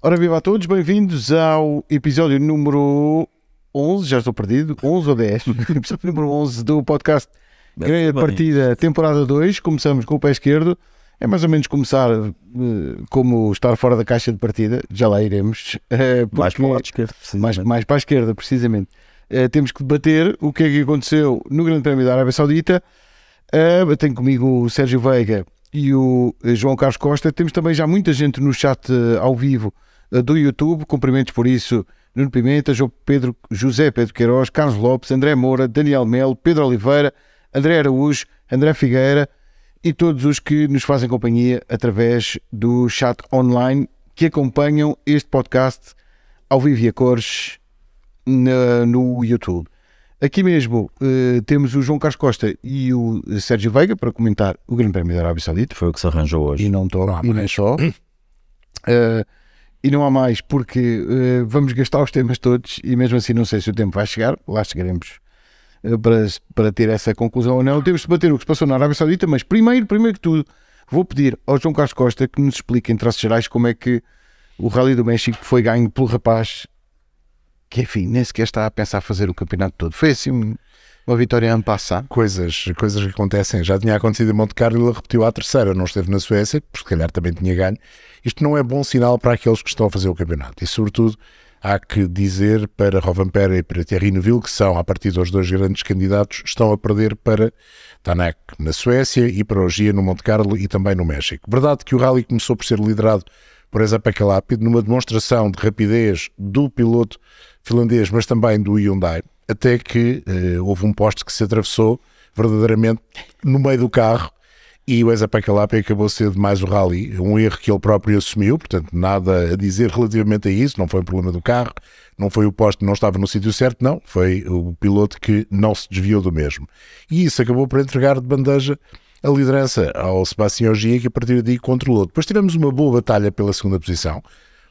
Ora, viva a todos, bem-vindos ao episódio número 11, já estou perdido, 11 ou 10, episódio número 11 do podcast Grande Partida, temporada 2. Começamos com o pé esquerdo. É mais ou menos começar uh, como estar fora da caixa de partida, já lá iremos. Uh, mais para o lado esquerdo, mais, mais para a esquerda, precisamente. Uh, temos que debater o que é que aconteceu no Grande Prémio da Arábia Saudita. tenho comigo o Sérgio Veiga e o João Carlos Costa. Temos também já muita gente no chat ao vivo do YouTube. Cumprimentos por isso. Nuno Pimenta, João Pedro, José Pedro Queiroz, Carlos Lopes, André Moura, Daniel Melo, Pedro Oliveira, André Araújo, André Figueira e todos os que nos fazem companhia através do chat online que acompanham este podcast ao vivo e a cores na, no YouTube. Aqui mesmo uh, temos o João Carlos Costa e o Sérgio Veiga para comentar o Grande Prémio da Arábia Saudita. Foi o que se arranjou hoje. E não estou, e não só. Uh, e não há mais, porque uh, vamos gastar os temas todos e mesmo assim não sei se o tempo vai chegar, lá chegaremos uh, para, para ter essa conclusão ou não. Temos de debater o que se passou na Arábia Saudita, mas primeiro, primeiro que tudo, vou pedir ao João Carlos Costa que nos explique em traços gerais como é que o Rally do México foi ganho pelo rapaz que, enfim, nem sequer está a pensar fazer o campeonato todo. Foi assim uma vitória ano passado. Coisas, coisas que acontecem. Já tinha acontecido em Monte Carlo e ele repetiu à terceira. Não esteve na Suécia, porque se calhar também tinha ganho. Isto não é bom sinal para aqueles que estão a fazer o campeonato. E, sobretudo, há que dizer para Rovanperä e para Thierry Neuville, que são, a partir dos dois grandes candidatos, estão a perder para Tanak na Suécia e para Ogia no Monte Carlo e também no México. Verdade que o rally começou por ser liderado por Eza Pekalapi numa demonstração de rapidez do piloto finlandês, mas também do Hyundai até que uh, houve um poste que se atravessou verdadeiramente no meio do carro e o Eza Pekalapi acabou cedo mais o rally, um erro que ele próprio assumiu, portanto nada a dizer relativamente a isso, não foi um problema do carro, não foi o poste não estava no sítio certo, não, foi o piloto que não se desviou do mesmo. E isso acabou por entregar de bandeja a liderança ao Sebastião Ogier, que a partir daí controlou. Depois tivemos uma boa batalha pela segunda posição,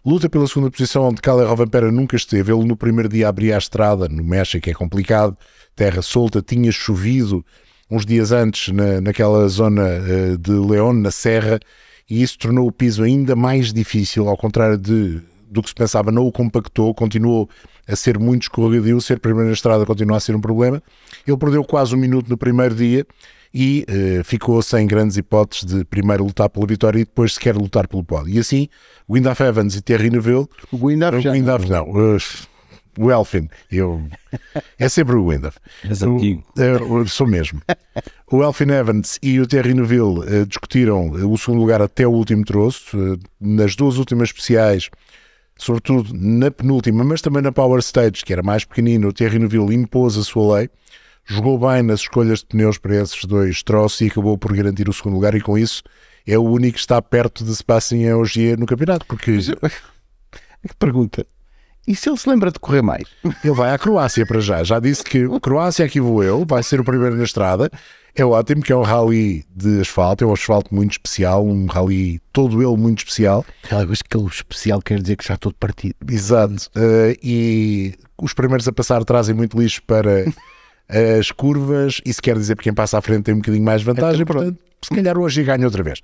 Luta pela segunda posição, onde Kalle Rovanperä nunca esteve. Ele no primeiro dia abria a estrada, no México é complicado, terra solta, tinha chovido uns dias antes na, naquela zona uh, de León, na Serra, e isso tornou o piso ainda mais difícil, ao contrário de, do que se pensava, não o compactou, continuou a ser muito escorregadio, ser primeiro na estrada continua a ser um problema. Ele perdeu quase um minuto no primeiro dia e uh, ficou sem grandes hipóteses de primeiro lutar pela vitória e depois sequer lutar pelo pódio. E assim, Windaf Evans e Thierry Neuville... O Windaf já... Não, uh, o Elfin, eu... é sempre o Windaf. És antigo. Uh, sou mesmo. O Elfin Evans e o Thierry Neuville uh, discutiram o segundo lugar até o último troço. Uh, nas duas últimas especiais, sobretudo na penúltima, mas também na Power Stage, que era mais pequenino, o Thierry Neuville impôs a sua lei jogou bem nas escolhas de pneus para esses dois troços e acabou por garantir o segundo lugar e com isso é o único que está perto de Sebastian Ogier no campeonato, porque... Que pergunta. E se ele se lembra de correr mais? Ele vai à Croácia para já. Já disse que a Croácia aqui vou eu, vai ser o primeiro na estrada. É ótimo que é um rally de asfalto, é um asfalto muito especial, um rally todo ele muito especial. Aquele especial quer dizer que já todo partido. Exato. Uh, e os primeiros a passar trazem muito lixo para as curvas, isso quer dizer que quem passa à frente tem um bocadinho mais vantagem, então, portanto, se calhar hoje ganha outra vez.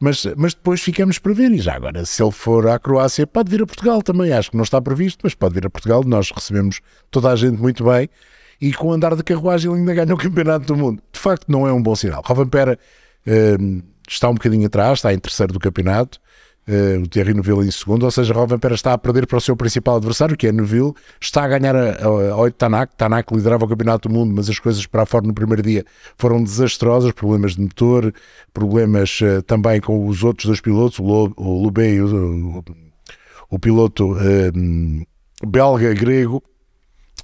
Mas, mas depois ficamos para ver, e já agora, se ele for à Croácia, pode vir a Portugal também, acho que não está previsto, mas pode vir a Portugal, nós recebemos toda a gente muito bem, e com o andar de carruagem ele ainda ganha o Campeonato do Mundo. De facto, não é um bom sinal. Rovanpera uh, está um bocadinho atrás, está em terceiro do campeonato, uh, o Thierry Neuville em segundo, ou seja, Rovanpera está a perder para o seu principal adversário, que é Neuville, está a ganhar a, a, a Tanak, Tanak liderava o Campeonato do Mundo, mas as coisas para a fora no primeiro dia foram desastrosas, problemas de motor, problemas uh, também com os outros dois pilotos, o, o Lubé e o, o, o piloto uh, belga, grego,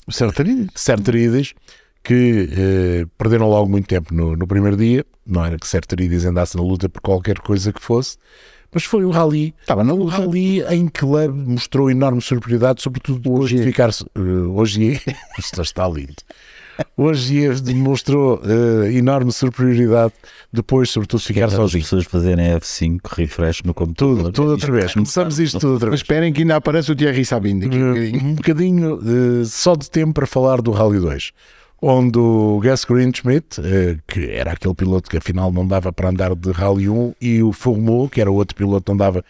Serterides, que eh, perderam logo muito tempo no, no, primeiro dia. Não era que Serterides andasse na luta por qualquer coisa que fosse, mas foi um rally, Estava no rally em que Leb mostrou enorme superioridade, sobretudo depois hoje de ficar. Uh, hoje isto está lindo. Hoje demonstrou uh, enorme superioridade depois, sobretudo, de ficar sozinho. As pessoas fazerem F5 refresh no computador. Tudo, tudo outra vez. Começamos isto tudo outra vez. Mas esperem que ainda aparece o Thierry Sabine daqui um bocadinho. Um bocadinho uh, só de tempo para falar do Rally 2 onde o Gus Greenschmidt, eh, que era aquele piloto que afinal não dava para andar de Rally 1, e o Fourmeau, que era outro piloto que não dava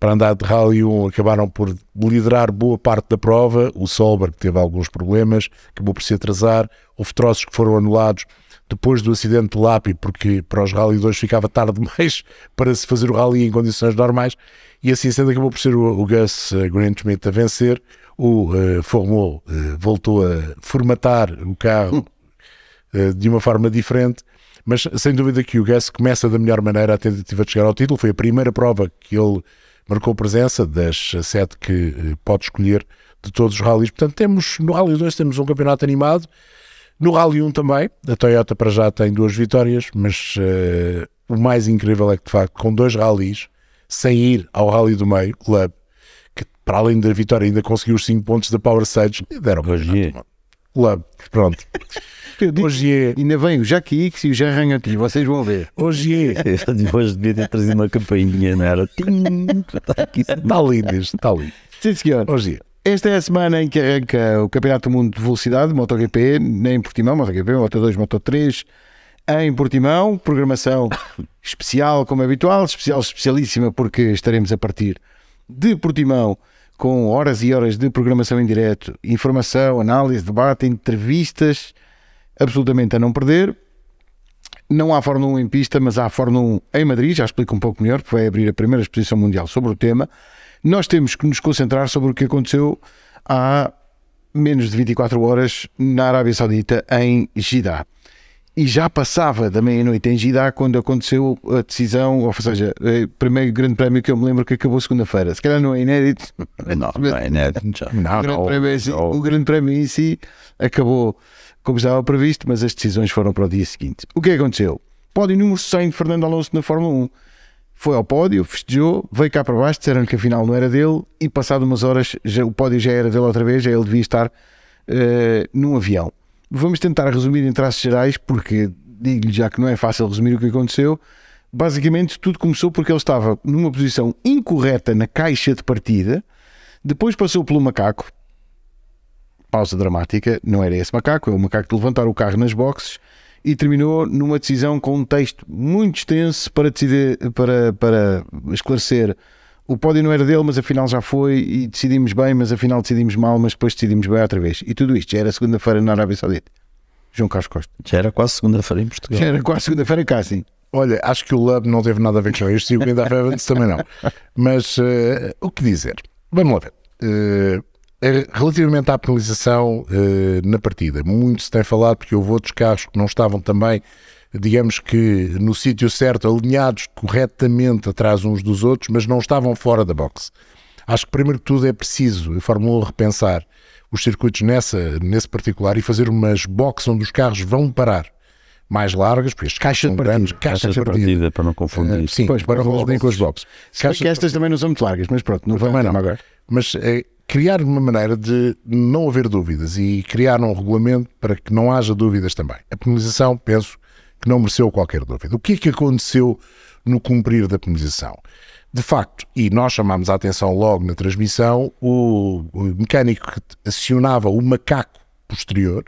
para andar de Rally 1 acabaram por liderar boa parte da prova. O Solberg teve alguns problemas, acabou por se atrasar. Houve troços que foram anulados depois do acidente do Lapi, porque para os Rally 2 ficava tarde demais para se fazer o Rally em condições normais. E assim sendo, acabou por ser o, o Gus uh, Greenschmidt a vencer. O uh, Formol uh, voltou a formatar o carro uh, de uma forma diferente. Mas sem dúvida que o Gus começa da melhor maneira a tentativa de chegar ao título. Foi a primeira prova que ele marcou presença das sete que eh, pode escolher de todos os rallies. Portanto, temos no Rally 2 temos um campeonato animado. No Rally 1 também, a Toyota para já tem duas vitórias, mas uh, o mais incrível é que de facto, com dois rallies, sem ir ao Rally do meio, Club, que para além da vitória ainda conseguiu os 5 pontos da Power Stage, e deram Hoje Club, pronto. Hoje é, ainda vem o Jack X e o Jean Ranhotilho, vocês vão ver. hoje é. Depois devia ter trazido uma campainha, não era? Tim, está aqui. Está lindo isto, está lindo. Sim, senhor. Hoje é. Esta é a semana em que arranca o Campeonato do Mundo de Velocidade, MotoGP, nem em Portimão, MotoGP, Moto2, Moto3, em Portimão, programação especial, como é habitual, especial, especialíssima, porque estaremos a partir de Portimão com horas e horas de programação em direto, informação, análise, debate, entrevistas, absolutamente a não perder. Não há Fórmula 1 em pista, mas há Fórmula 1 em Madrid, já explico um pouco melhor, porque vai abrir a primeira exposição mundial sobre o tema. Nós temos que nos concentrar sobre o que aconteceu há menos de 24 horas na Arábia Saudita, em Jeddah. E já passava da meia-noite em Jeddah quando aconteceu a decisão, ou seja, o primeiro grande prémio que eu me lembro que acabou segunda-feira. Se calhar não é inédito, Não, não é inédito. Não, o grande, não. prémio, em si- não. o grande prémio em si acabou como estava previsto, mas as decisões foram para o dia seguinte. O que é aconteceu? Pódio número 100 de Fernando Alonso na Fórmula 1. Foi ao pódio, festejou, veio cá para baixo, disseram que afinal não era dele e passado umas horas já, o pódio já era dele outra vez, já ele devia estar eh, num avião. Vamos tentar resumir em traços gerais, porque digo-lhe já que não é fácil resumir o que aconteceu. Basicamente, tudo começou porque ele estava numa posição incorreta na caixa de partida, depois passou pelo macaco, pausa dramática, não era esse macaco, é o macaco de levantar o carro nas boxes e terminou numa decisão com um texto muito extenso para, decidir, para, para esclarecer o pódio não era dele, mas afinal já foi e decidimos bem, mas afinal decidimos mal, mas depois decidimos bem outra vez. E tudo isto já era segunda-feira na Arábia Saudita. João Carlos Costa. Já era quase segunda-feira em Portugal. Já era quase segunda-feira cá, sim. Olha, acho que o Lub não teve nada a ver com isto e o Guinda Evans também não. Mas eh, o que dizer? Vamos lá ver. Eh, relativamente à penalização eh, na partida, muito se tem falado porque houve outros carros que não estavam também, digamos que no sítio certo, alinhados corretamente atrás uns dos outros, mas não estavam fora da box. Acho que primeiro que tudo é preciso a Fórmula 1 repensar os circuitos nessa, nesse particular e fazer umas boxes onde os carros vão parar mais largas, porque estes Caixa de são grandes, partida. caixas de partida. partida, para não confundir. Eh, sim, Pois, para não as com as boxes. Que estas também não são muito largas, mas pronto, não não. agora. Mas eh, criar uma maneira de não haver dúvidas e criar um regulamento para que não haja dúvidas também. A penalização, penso que não mereceu qualquer dúvida. O que é que aconteceu no cumprir da penalização? De facto, e nós chamámos a atenção logo na transmissão, o, mecânico que acionava o macaco posterior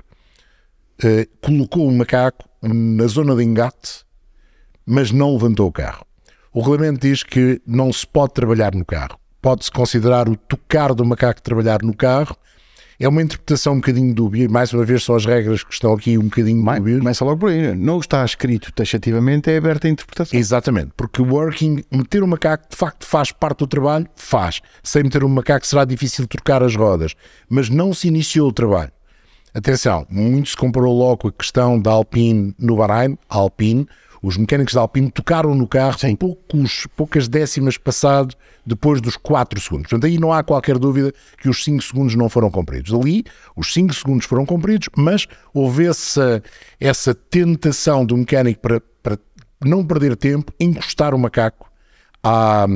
eh, colocou o macaco na zona de engate, mas não levantou o carro. O regulamento diz que não se pode trabalhar no carro. Pode-se considerar o tocar do macaco trabalhar no carro. É uma interpretação um bocadinho dúbia, e mais uma vez são as regras que estão aqui um bocadinho Mais, dúbias. começa logo por aí. né? Não está escrito taxativamente, é aberta a interpretação. Exatamente, porque o working, meter o macaco de facto faz parte do trabalho, faz. Sem meter o macaco será difícil trocar as rodas, mas não se iniciou o trabalho. Atenção, muito se comparou logo a questão da Alpine no Bahrein, Alpine, os mecânicos da Alpine tocaram no carro poucos, poucas décimas passado depois dos 4 segundos. Portanto, aí não há qualquer dúvida que os 5 segundos não foram cumpridos. Ali, os 5 segundos foram cumpridos, mas houve essa, essa tentação do mecânico para, para não perder tempo, encostar o macaco à,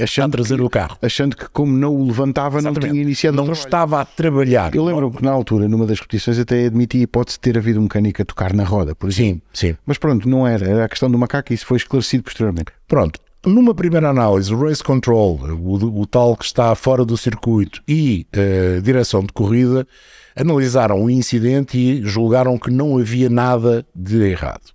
a Achando trazer que, o carro. achando que como não o levantava, não Exatamente. tinha iniciado Não estava a trabalhar. Eu lembro que na altura, numa das repetições, até admiti a hipótese de ter havido um mecânico a tocar na roda, por exemplo. Sim, sim. Mas pronto, não era. Era a questão do macaco e isso foi esclarecido posteriormente. Pronto. Numa primeira análise, o race control, o, o tal que está fora do circuito e a direção de corrida, analisaram o incidente e julgaram que não havia nada de errado.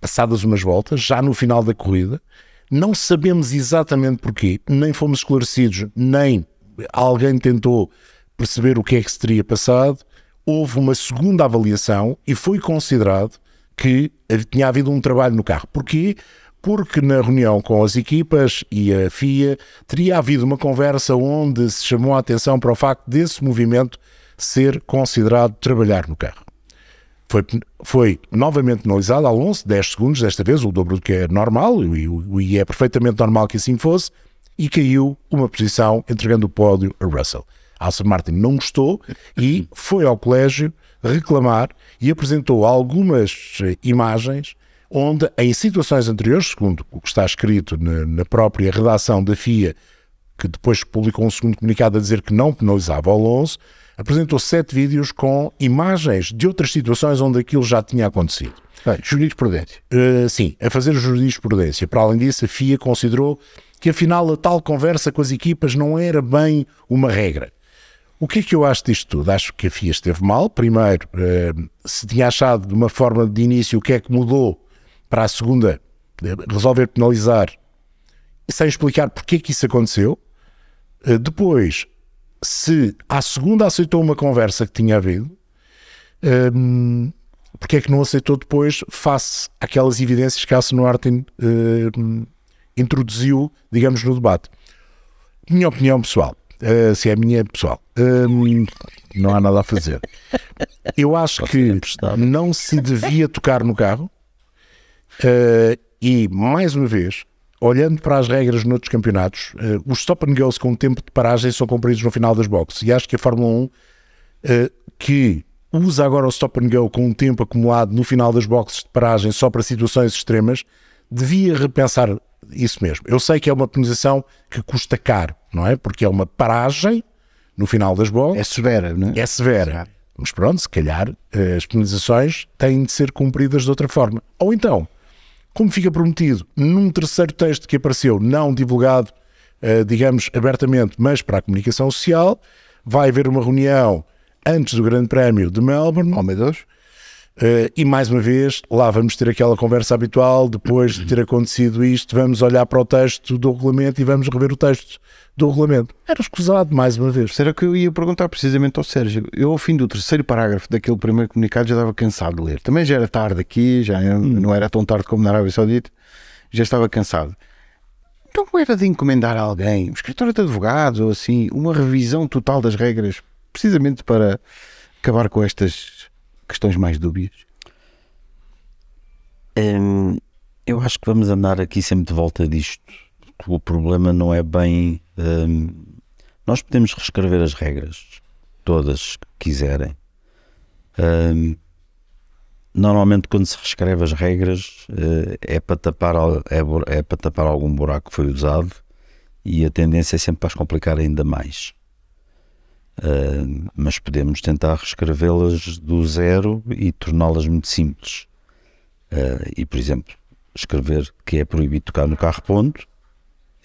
Passadas umas voltas, já no final da corrida, Não sabemos exatamente porquê, nem fomos esclarecidos, nem alguém tentou perceber o que é que se teria passado. Houve uma segunda avaliação e foi considerado que tinha havido um trabalho no carro. Porquê? Porque na reunião com as equipas e a FIA teria havido uma conversa onde se chamou a atenção para o facto desse movimento ser considerado trabalhar no carro. Foi, foi novamente penalizado, Alonso, 10 segundos, desta vez, o dobro do que é normal, e, e é perfeitamente normal que assim fosse, e caiu uma posição, entregando o pódio a Russell. Aston Martin não gostou e foi ao colégio reclamar e apresentou algumas eh, imagens onde, em situações anteriores, segundo o que está escrito na, na própria redação da FIA, que depois publicou um segundo comunicado a dizer que não penalizava Alonso, apresentou sete vídeos com imagens de outras situações onde aquilo já tinha acontecido. Bem, jurisprudência. Uh, sim, a fazer jurisprudência. Para além disso, a FIA considerou que afinal a tal conversa com as equipas não era bem uma regra. O que é que eu acho disto tudo? Acho que a FIA esteve mal. Primeiro, uh, se tinha achado de uma forma de início o que é que mudou para a segunda, resolver penalizar, sem explicar porque é que isso aconteceu. Uh, depois, se à segunda aceitou uma conversa que tinha havido, um, porque é que não aceitou depois, face àquelas evidências que a Aston Martin um, introduziu, digamos, no debate? Minha opinião pessoal, uh, se é a minha pessoal, um, não há nada a fazer. Eu acho que não se devia tocar no carro uh, e, mais uma vez, olhando para as regras noutros campeonatos, uh, os stop and goes com tempo de paragem são cumpridos no final das boxes. E acho que a Fórmula 1, uh, eh, que usa agora o stop and go com um tempo acumulado no final das boxes de paragem só para situações extremas, devia repensar isso mesmo. Eu sei que é uma penalização que custa caro, não é? Porque é uma paragem no final das boxes. É severa, não é? É severa. Mas pronto, se calhar eh, as penalizações têm de ser cumpridas de outra forma. Ou então, como fica prometido num terceiro texto que apareceu, não divulgado, uh, digamos, abertamente, mas para a comunicação social, vai haver uma reunião antes do Grande Prémio de Melbourne. Oh, meu Deus. Uh, e mais uma vez, lá vamos ter aquela conversa habitual. Depois de ter acontecido isto, vamos olhar para o texto do regulamento e vamos rever o texto do regulamento. Era escusado, mais uma vez. Será que eu ia perguntar precisamente ao Sérgio? Eu, ao fim do terceiro parágrafo daquele primeiro comunicado, já estava cansado de ler. Também já era tarde aqui, já hum. não era tão tarde como na Arábia Saudita, já estava cansado. Então era de encomendar a alguém, um escritório de advogados ou assim, uma revisão total das regras, precisamente para acabar com estas questões mais dúbias? Hum, eu acho que vamos andar aqui sempre de volta disto. O problema não é bem um, nós podemos reescrever as regras, todas que quiserem. Um, normalmente, quando se reescreve as regras, uh, é, para tapar, é, é, para tapar algum buraco que foi usado e a tendência é sempre para as complicar ainda mais. Uh, mas podemos tentar reescrevê-las do zero e torná-las muito simples. Uh, e, por exemplo, escrever que é proibido tocar no carro ponto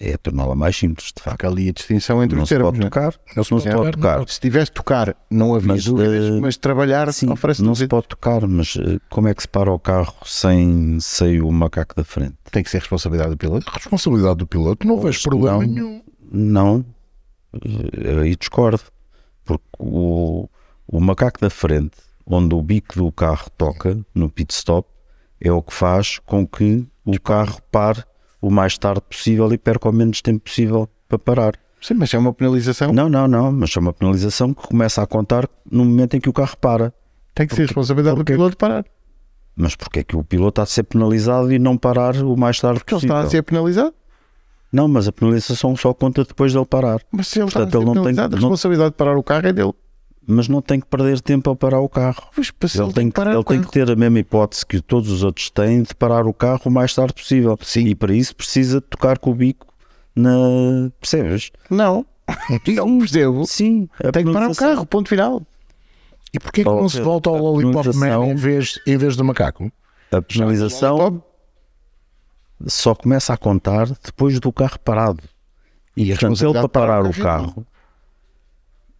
é torná-la mais simples, de facto. Há ali a distinção entre não os termos. Não se pode tocar, não se, não se pode tocar. Se tivesse tocar, não havia mas, dúvidas, uh, mas trabalhar sim, oferece Não se pode tocar, mas uh, como é que se para o carro sem, sem o macaco da frente? Tem que ser responsabilidade do piloto? Responsabilidade do piloto, não vejo problema não, nenhum. Não, aí discordo, porque o, o macaco da frente, onde o bico do carro toca, no pit stop, é o que faz com que o carro pare o mais tarde possível e perca o menos tempo possível para parar. Sim, mas é uma penalização? Não, não, não, mas é uma penalização que começa a contar no momento em que o carro para. Tem que ser responsabilidade porque, do piloto parar. Mas porquê é que o piloto está a ser penalizado e não parar o mais tarde porque possível? Porque ele está a ser penalizado? Não, mas a penalização só conta depois dele parar. Mas se ele Portanto, está ele não tem, a responsabilidade de parar o carro é dele mas não tem que perder tempo a parar o carro. ele tem, que, ele tem que ter a mesma hipótese que todos os outros têm de parar o carro o mais tarde possível. Sim. E para isso precisa de tocar com o bico na. Percebes? Não. Não percebo. Sim. Tem que parar o carro, ponto final. E porquê que oh, não se volta ao Lollipop Man em vez, em vez do macaco? A penalização só começa a contar depois do carro parado. E, portanto, ele para parar o carro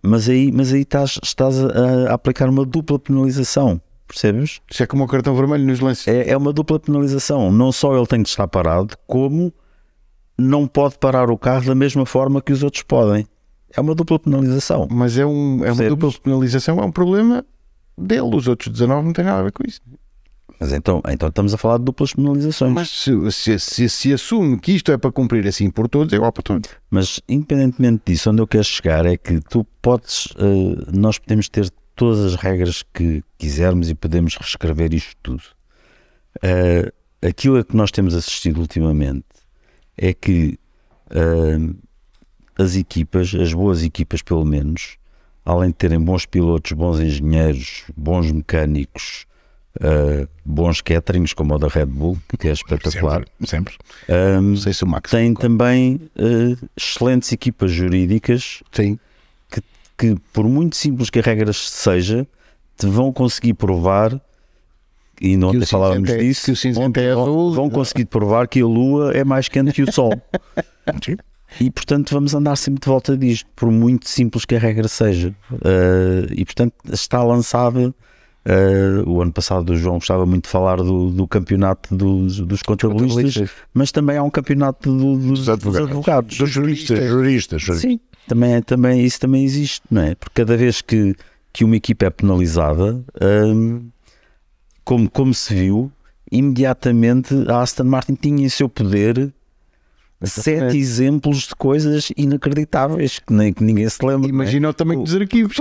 mas aí, mas aí estás, estás a, a aplicar uma dupla penalização, percebes? Isso é como o cartão vermelho nos lances. É, é uma dupla penalização. Não só ele tem de estar parado, como não pode parar o carro da mesma forma que os outros podem. É uma dupla penalização. Mas é, um, é uma Percebes? dupla penalização, é um problema dele. Os outros 19 não têm nada a ver com isso. Mas então, então estamos a falar de duplas penalizações. Mas se, se, se, se assume que isto é para cumprir assim por todos, é igual para todos. Mas independentemente disso, onde eu quero chegar é que tu podes, eh, nós podemos ter todas as regras que quisermos e podemos reescrever isto tudo. Eh, aquilo a que nós temos assistido ultimamente é que eh, as equipas, as boas equipas pelo menos, além de terem bons pilotos, bons engenheiros, bons mecânicos, eh, bons caterings, como o da Red Bull, que é espetacular, Sempre. sempre. Não sei se o Max têm também eh, excelentes equipas jurídicas Sim. que, por muito simples que a regra seja, te vão conseguir provar, e não Que falávamos é- disso, que o cinzento ontem é vão, azul. vão conseguir provar que a Lua é mais quente que o Sol. Sim. E portanto vamos andar sempre de volta disto, por muito simples que a regra seja. Eh, e portanto está lançada. Eh, o ano passado o João gostava muito de falar do, do campeonato dos, dos contabilistas, mas também há um campeonato do- dos, Dos advogados. dos advogados. Dos juristas. Juristas. juristas. Sim, também, também, isso também existe, não é? Porque cada vez que, que uma equipa é penalizada, hum, como, como se viu, imediatamente a Aston Martin tinha em seu poder sete exemplos de coisas inacreditáveis que, nem, que ninguém se lembra. não é? Imagina o tamanho dos arquivos.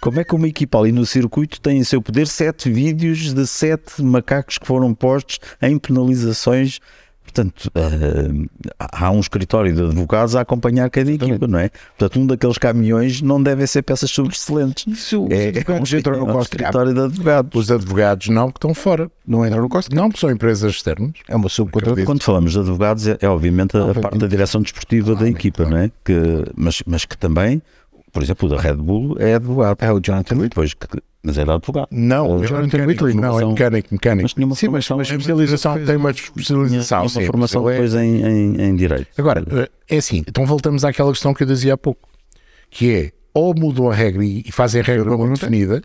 Como é que uma equipa ali no circuito tem em seu poder sete vídeos de sete macacos que foram postos em penalizações? Portanto, eh, há um escritório de advogados a acompanhar cada equipa, não é? Portanto, um daqueles caminhões não devem ser peças subexcelentes. Isso, É, é, um, entram no é um escritório de advogados. Os advogados não, que estão fora. Não entram no cost cap. Não, porque são empresas externas. É uma subcontratação. Quando falamos de advogados, é, é obviamente a, a parte da direção desportiva da equipa, não é? Que, mas, mas que também, por exemplo, o da Red Bull é advogado. É o Jonathan. Depois mas era advogado. Não, é Jonathan mecânico, Whitley, não, é mecânico, mecânico. Mas tinha uma Sim, formação, mas especialização tem uma especialização. tinha uma sim, formação é- depois em, em, em direito. Agora, eh, é assim, então voltamos àquela questão que eu dizia há pouco, que é ou mudam a regra e fazem a regra muito definida,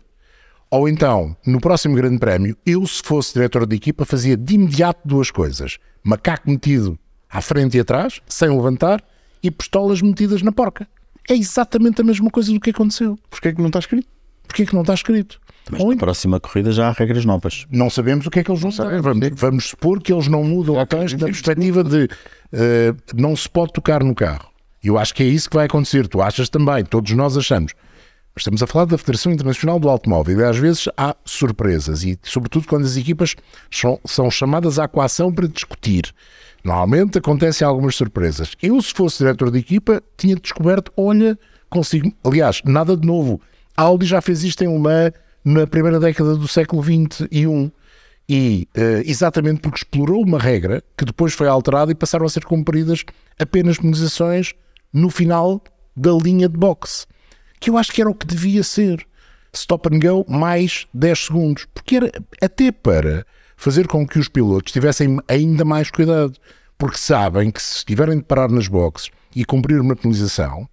ou então, no próximo grande prémio, eu se fosse diretor de equipa fazia de imediato duas coisas. Macaco metido à frente e atrás, sem levantar, e pistolas metidas na porca. É exatamente a mesma coisa do que aconteceu. Porquê é que não está escrito? Porquê é que não está escrito? Mas Ou na próxima corrida já há regras novas. não sabemos o que é que eles vão fazer. Vamos, vamos supor que eles não mudam o texto na perspectiva de eh, não se pode tocar no carro. E Eu acho que é isso que vai acontecer. Tu achas também, todos nós achamos. Mas estamos a falar da Federação Internacional do Automóvel e às vezes há surpresas e, sobretudo, quando as equipas são, são chamadas à coação para discutir. Normalmente acontecem algumas surpresas. Eu, se fosse diretor de equipa, tinha descoberto: olha, consigo. Aliás, nada de novo. A Audi já fez isto em Mans na primeira década do século XXI. E eh, exatamente porque explorou uma regra que depois foi alterada e passaram a ser cumpridas apenas penalizações no final da linha de boxe. Que eu acho que era o que devia ser. Stop and go mais 10 segundos. Porque era até para fazer com que os pilotos tivessem ainda mais cuidado. Porque sabem que se tiverem de parar nas boxes e cumprir uma penalização,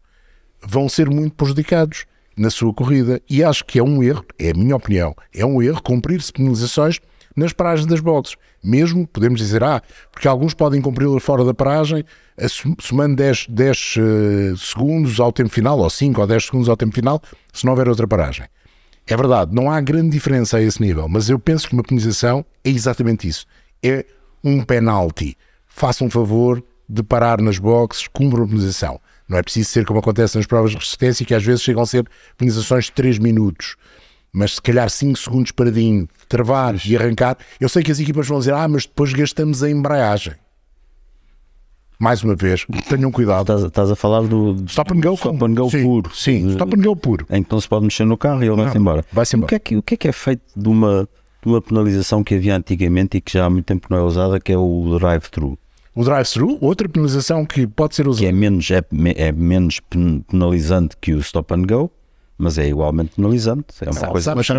vão ser muito prejudicados na sua corrida. E acho que é um erro, é a minha opinião, é um erro cumprir-se penalizações nas paragens das boxes. Mesmo, podemos dizer, ah, porque alguns podem cumpri-las fora da paragem, somando 10, 10 eh, segundos ao tempo final, ou 5 ou 10 segundos ao tempo final, se não houver outra paragem. É verdade, não há grande diferença a esse nível, mas eu penso que uma penalização é exatamente isso. É um penalty. Faça um favor de parar nas boxes, cumpra a penalização. Não é preciso ser como acontece nas provas de resistência, que às vezes chegam a ser penalizações de 3 minutos. Mas se calhar 5 segundos paradinho, travar e arrancar. Eu sei que as equipas vão dizer, ah, mas depois gastamos a embreagem. Mais uma vez, tenham cuidado. Estás, estás a falar do Stop and go. stop and go sim, puro. Sim, stop and go puro. Em que não se pode mexer no carro e ele vai-se embora. vai-se O embora. que, é que, o que é que é feito de uma, de uma penalização que havia antigamente e que já há muito tempo não é usada, que é o drive-thru? O drive-thru, outra penalização que pode ser Que usada. é menos, é, é menos pen- penalizante que o stop and go, mas é igualmente penalizante. É uma Sabe- coisa sabe- Mas que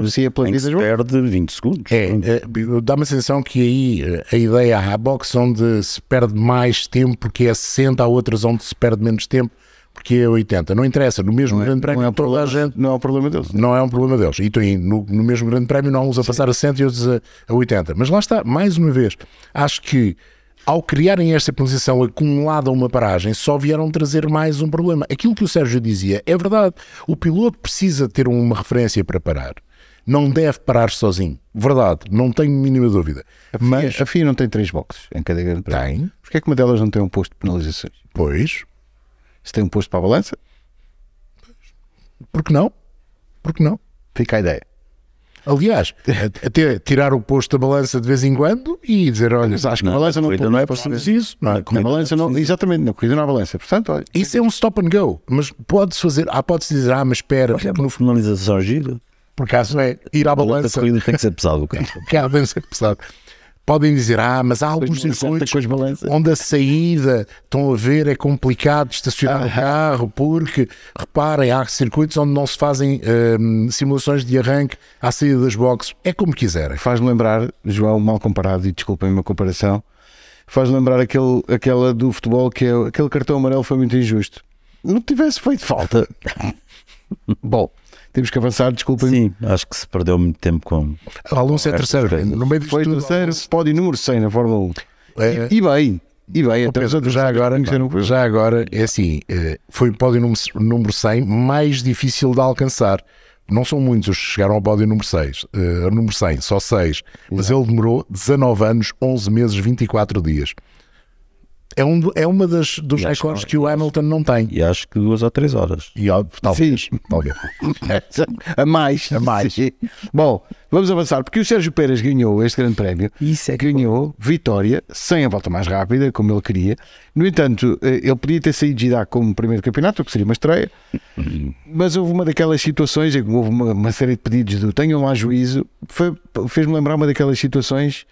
vida, se perde 20 segundos. É, é, dá-me a sensação que aí eh, a ideia há box onde se perde mais tempo porque é 60, há outras onde se perde menos tempo porque é 80. Não interessa, no mesmo grande prémio Não é, a problema, gente não é o problema deles. não é um problema deles. E tem, no, no mesmo grande prémio não há uns a passar a 60 e outros a, a 80. Mas lá está, mais uma vez, acho que ao criarem esta penalização acumulada a uma paragem, só vieram trazer mais um problema. Aquilo que o Sérgio dizia é verdade. O piloto precisa ter uma referência para parar. Não deve parar sozinho. Verdade, não tenho mínima dúvida. Mas a FIA não tem três boxes em cada grande prémio. tem, Porquê é que uma delas não tem um posto de penalizações? pois, Se tem um posto para a balança, por que não? Por que não? fica a ideia. Aliás, a- até tirar o posto da balança de vez em quando e dizer, olha, Mas acho que Não, a balança a não, corrida não é para isso, não é? Na balança não, exatamente, na corrida não há balança. Portanto, olha, Isso é um stop and go, mas pode-se fazer, há pode-se dizer, ah, mas espera, Olha, uma finalização gira. por acaso é ir à A balança, corrida tem que ser pesado o carro. que há bem ser pesado. Podem dizer, ah, mas há alguns circuitos onde a saída, estão a ver, é complicado estacionar o carro, porque, reparem, há circuitos onde não se fazem hum, simulações de arranque à saída das boxes. É como quiserem. faz-me lembrar, João, mal comparado, e desculpem uma comparação, faz lembrar aquele, aquela do futebol que é aquele cartão amarelo foi muito injusto. Não tivesse feito falta. Bom, temos que avançar, desculpem. Sim, acho que se perdeu muito tempo com. Alonso é terceiro. No meio Foi tudo, terceiro, pódio número 100 na Fórmula 1. É. E, e bem, e bem, até os Pedro, já agora, já agora é assim, eh, foi o pódio número, número 100 mais difícil de alcançar. Não são muitos os que chegaram ao pódio número 6, eh, número 100, só 6. Mas ele demorou 19 anos, 11 meses, 24 dias. É, um, é uma das dos E recordes que- que o Hamilton não tem. E acho que duas ou três horas. E talvez, talvez. A mais. A mais. Sim. Bom, vamos avançar, porque o Sérgio Pérez ganhou este grande prémio. Isso é ganhou vitória sem a volta mais rápida, como ele queria. No entanto, eh, ele podia ter saído de Jeddah como primeiro campeonato, o que seria uma estreia. Mas houve uma daquelas situações em que houve uma, uma série de pedidos do tenham lá juízo. Fez-me lembrar uma daquelas situações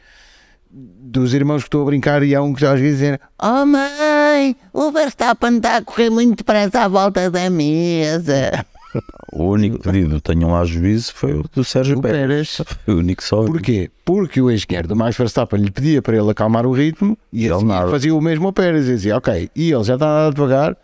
dos irmãos que estou a brincar e há um que já às vezes dizer Oh mãe, o Verstappen está a correr muito depressa à volta da mesa. O único pedido, tenham lá juízo, foi o do Sérgio o Pérez. Pérez. Foi o único só. Porquê? Porque o engenheiro do Max Verstappen lhe pedia para ele acalmar o ritmo e Ele assim nada. fazia o mesmo ao Pérez e dizia, ok, e ele já está a andar devagar.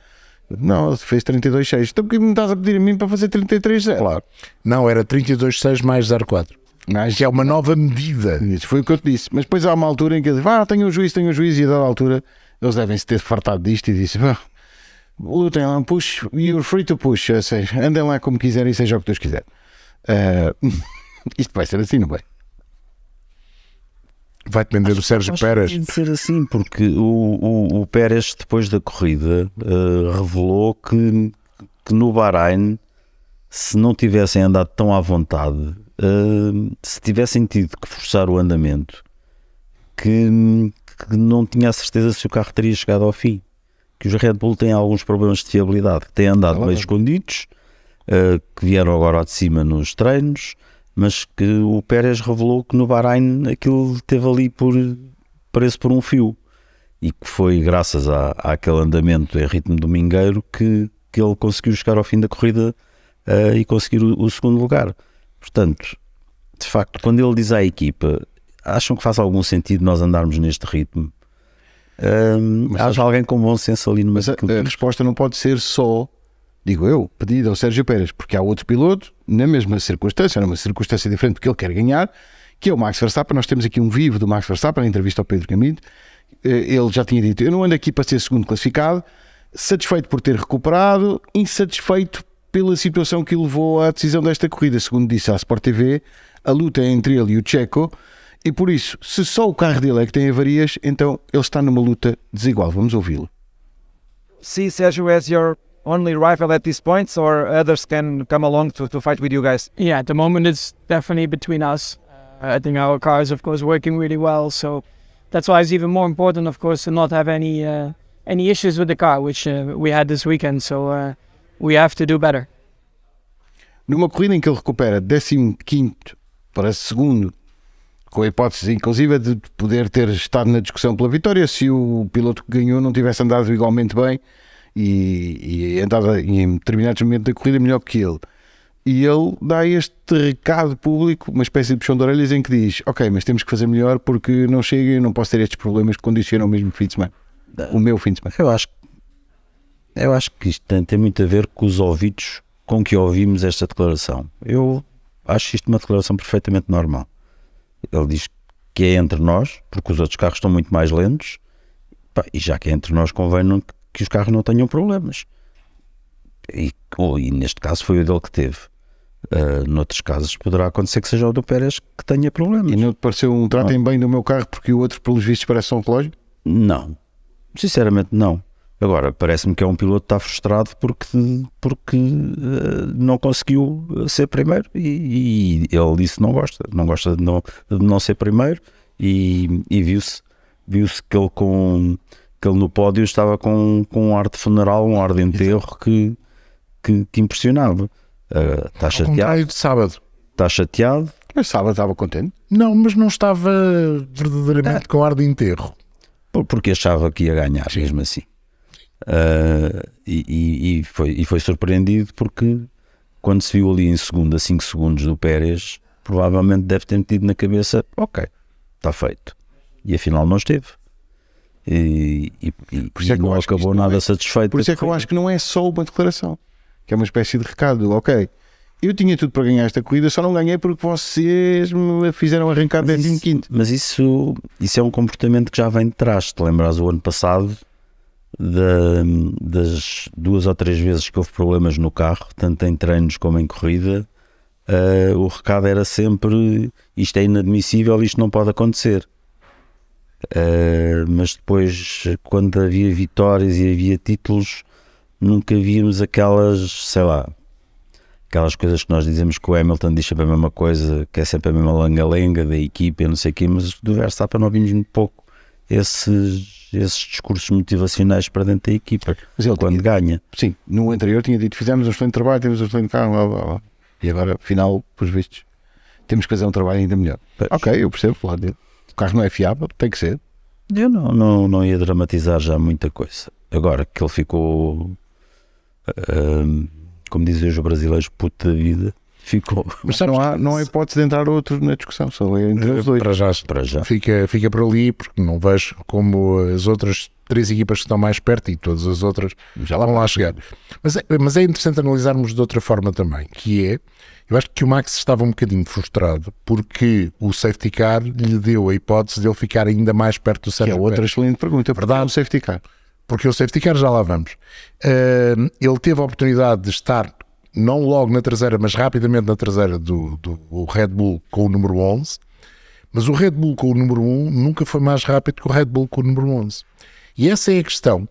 Não, ele fez 32,6. Então porquê me estás a pedir a mim para fazer 33,0? Claro. Não, era 32,6 mais 0,4. Mas Que é uma nova medida. Isso foi o que eu te disse. Mas depois há uma altura em que ele diz, ah, tenho um juiz, tenho um juiz, e a dada altura eles devem-se ter fartado disto e disse, "Ah, lutem lá, push, you're free to push, ou seja, andem lá como quiserem e seja o que Deus quiser. Ah, isto vai ser assim, não vai? Vai depender do Sérgio Acho Pérez. tem de ser assim, porque o, o, o Pérez, depois da corrida, eh, revelou que, que no Bahrein, se não tivessem andado tão à vontade, eh, se tivessem tido que forçar o andamento, que, que não tinha a certeza se o carro teria chegado ao fim. Que os Red Bull têm alguns problemas de fiabilidade, que têm andado meio escondidos, eh, que vieram agora de cima nos treinos, mas que o Pérez revelou que no Bahrein aquilo teve ali por preço por um fio e que foi graças à, àquele andamento em ritmo domingueiro que, que ele conseguiu chegar ao fim da corrida eh, e conseguir o, o segundo lugar. Portanto, de facto, quando ele diz à equipa, acham que faz algum sentido nós andarmos neste ritmo? Hum, Mas haja alguém com bom senso ali no Mas a, a resposta não pode ser só, digo eu, pedido ao Sérgio Pérez, porque há outro piloto, na mesma circunstância, numa circunstância diferente, porque ele quer ganhar, que é o Max Verstappen. Nós temos aqui um vivo do Max Verstappen, na entrevista ao Pedro Camilo. Eh, Ele já tinha dito: Eu não ando aqui para ser segundo classificado, satisfeito por ter recuperado, insatisfeito pela situação que o levou à decisão desta corrida. Segundo disse à Sport TV, a luta é entre ele e o Checo. E por isso, se só o carro dele é que tem avarias, então ele está numa luta desigual. Vamos ouvi-lo. see Sergio as your only rival at these points, or others can come along to, to fight with you guys? Yeah, at the moment it's definitely between us. Uh, I think our car is of course working really well, so that's why it's even more important, of course, to not have any uh, any issues with the car, which uh, we had this weekend. So uh, we have to do better. numa corrida em que ele recupera 15 para segundo, com a hipótese inclusive de poder ter estado na discussão pela vitória se o piloto que ganhou não tivesse andado igualmente bem e, e andado em determinados momentos da corrida melhor que ele. E ele dá este recado público, uma espécie de puxão de orelhas em que diz: Ok, mas temos que fazer melhor porque não chega e não posso ter estes problemas que condicionam o mesmo fim de semana. O meu fim de semana. Eu acho, eu acho que isto tem, tem muito a ver com os ouvidos com que ouvimos esta declaração. Eu acho isto uma declaração perfeitamente normal. Ele diz que é entre nós, porque os outros carros estão muito mais lentos e já que é entre nós convém não- que os carros não tenham problemas. E, ou, e neste caso foi o dele que teve. Ah, noutros casos poderá acontecer que seja o do Pérez que tenha problemas. E não te pareceu um tratem bem do meu carro porque o outro, pelos vistos, parece um relógio? Não, sinceramente não. Agora, parece-me que é um piloto que está frustrado porque, porque eh, não conseguiu ser primeiro e, e ele disse não gosta, não gosta de não, de não ser primeiro e, e viu-se viu-se que ele com que ele no pódio estava com, com um ar de funeral, um ar de enterro que, que, que impressionava. Eh, está chateado, de sábado. está chateado, Mas sábado estava contente. Não, mas não estava verdadeiramente com ar de enterro. Por- porque achava que ia ganhar mesmo assim. Ah, e, e- foi, e foi surpreendido porque quando se viu ali em segundo a 5 segundos do Pérez, provavelmente deve ter metido na cabeça: ok, está feito. E afinal não esteve. E, e, Por isso é e que eu não que acabou nada é- satisfeito. Por isso é que eu acho que não é só uma declaração, que é uma espécie de recado. Ok, eu tinha tudo para ganhar esta corrida, só não ganhei porque vocês me fizeram arrancar Mas 15 isso, quinto. mas isso, isso é um comportamento que já vem de trás. Te lembras o ano passado da- das duas ou três vezes que houve problemas no carro, tanto em treinos como em corrida, eh, o recado era sempre isto é inadmissível, isto não pode acontecer. Eh, mas depois, quando havia vitórias e havia títulos, nunca víamos aquelas, sei lá, aquelas coisas que nós dizemos que o Hamilton diz sempre a mesma coisa, que é sempre a mesma langa-lenga da equipa não sei o quê, mas do Verstappen não vimos muito pouco esses, esses discursos motivacionais para dentro da equipa, Mas ele quando tinha, ganha. sim, no anterior tinha dito: fizemos um excelente trabalho, temos um excelente carro, blá, blá, blá. e agora, afinal, pelos vistos, temos que fazer um trabalho ainda melhor. Pois. Ok, eu percebo, dele. O carro não é fiável, tem que ser. Eu não, não, não ia dramatizar já muita coisa. Agora que ele ficou, ahm, como dizem os brasileiros, puto da vida, ficou Mas sabes não, há, não há hipótese de entrar outro na discussão, só é entre os dois. para já para já. fica, fica por ali, porque não vejo como as outras três equipas que estão mais perto e todas as outras já lá vão lá chegar. Mas é, mas é interessante analisarmos de outra forma também, que é, eu acho que o Max estava um bocadinho frustrado porque o safety car lhe deu a hipótese de ele ficar ainda mais perto do Que Sérgio é outra Pérez. excelente pergunta. Verdade. Um safety car. porque o safety car já lá vamos. Ahm, ele teve a oportunidade de estar não logo na traseira, mas rapidamente na traseira do, do Red Bull com o número 11. Mas o Red Bull com o número 1 nunca foi mais rápido que o Red Bull com o número 11. E essa é a questão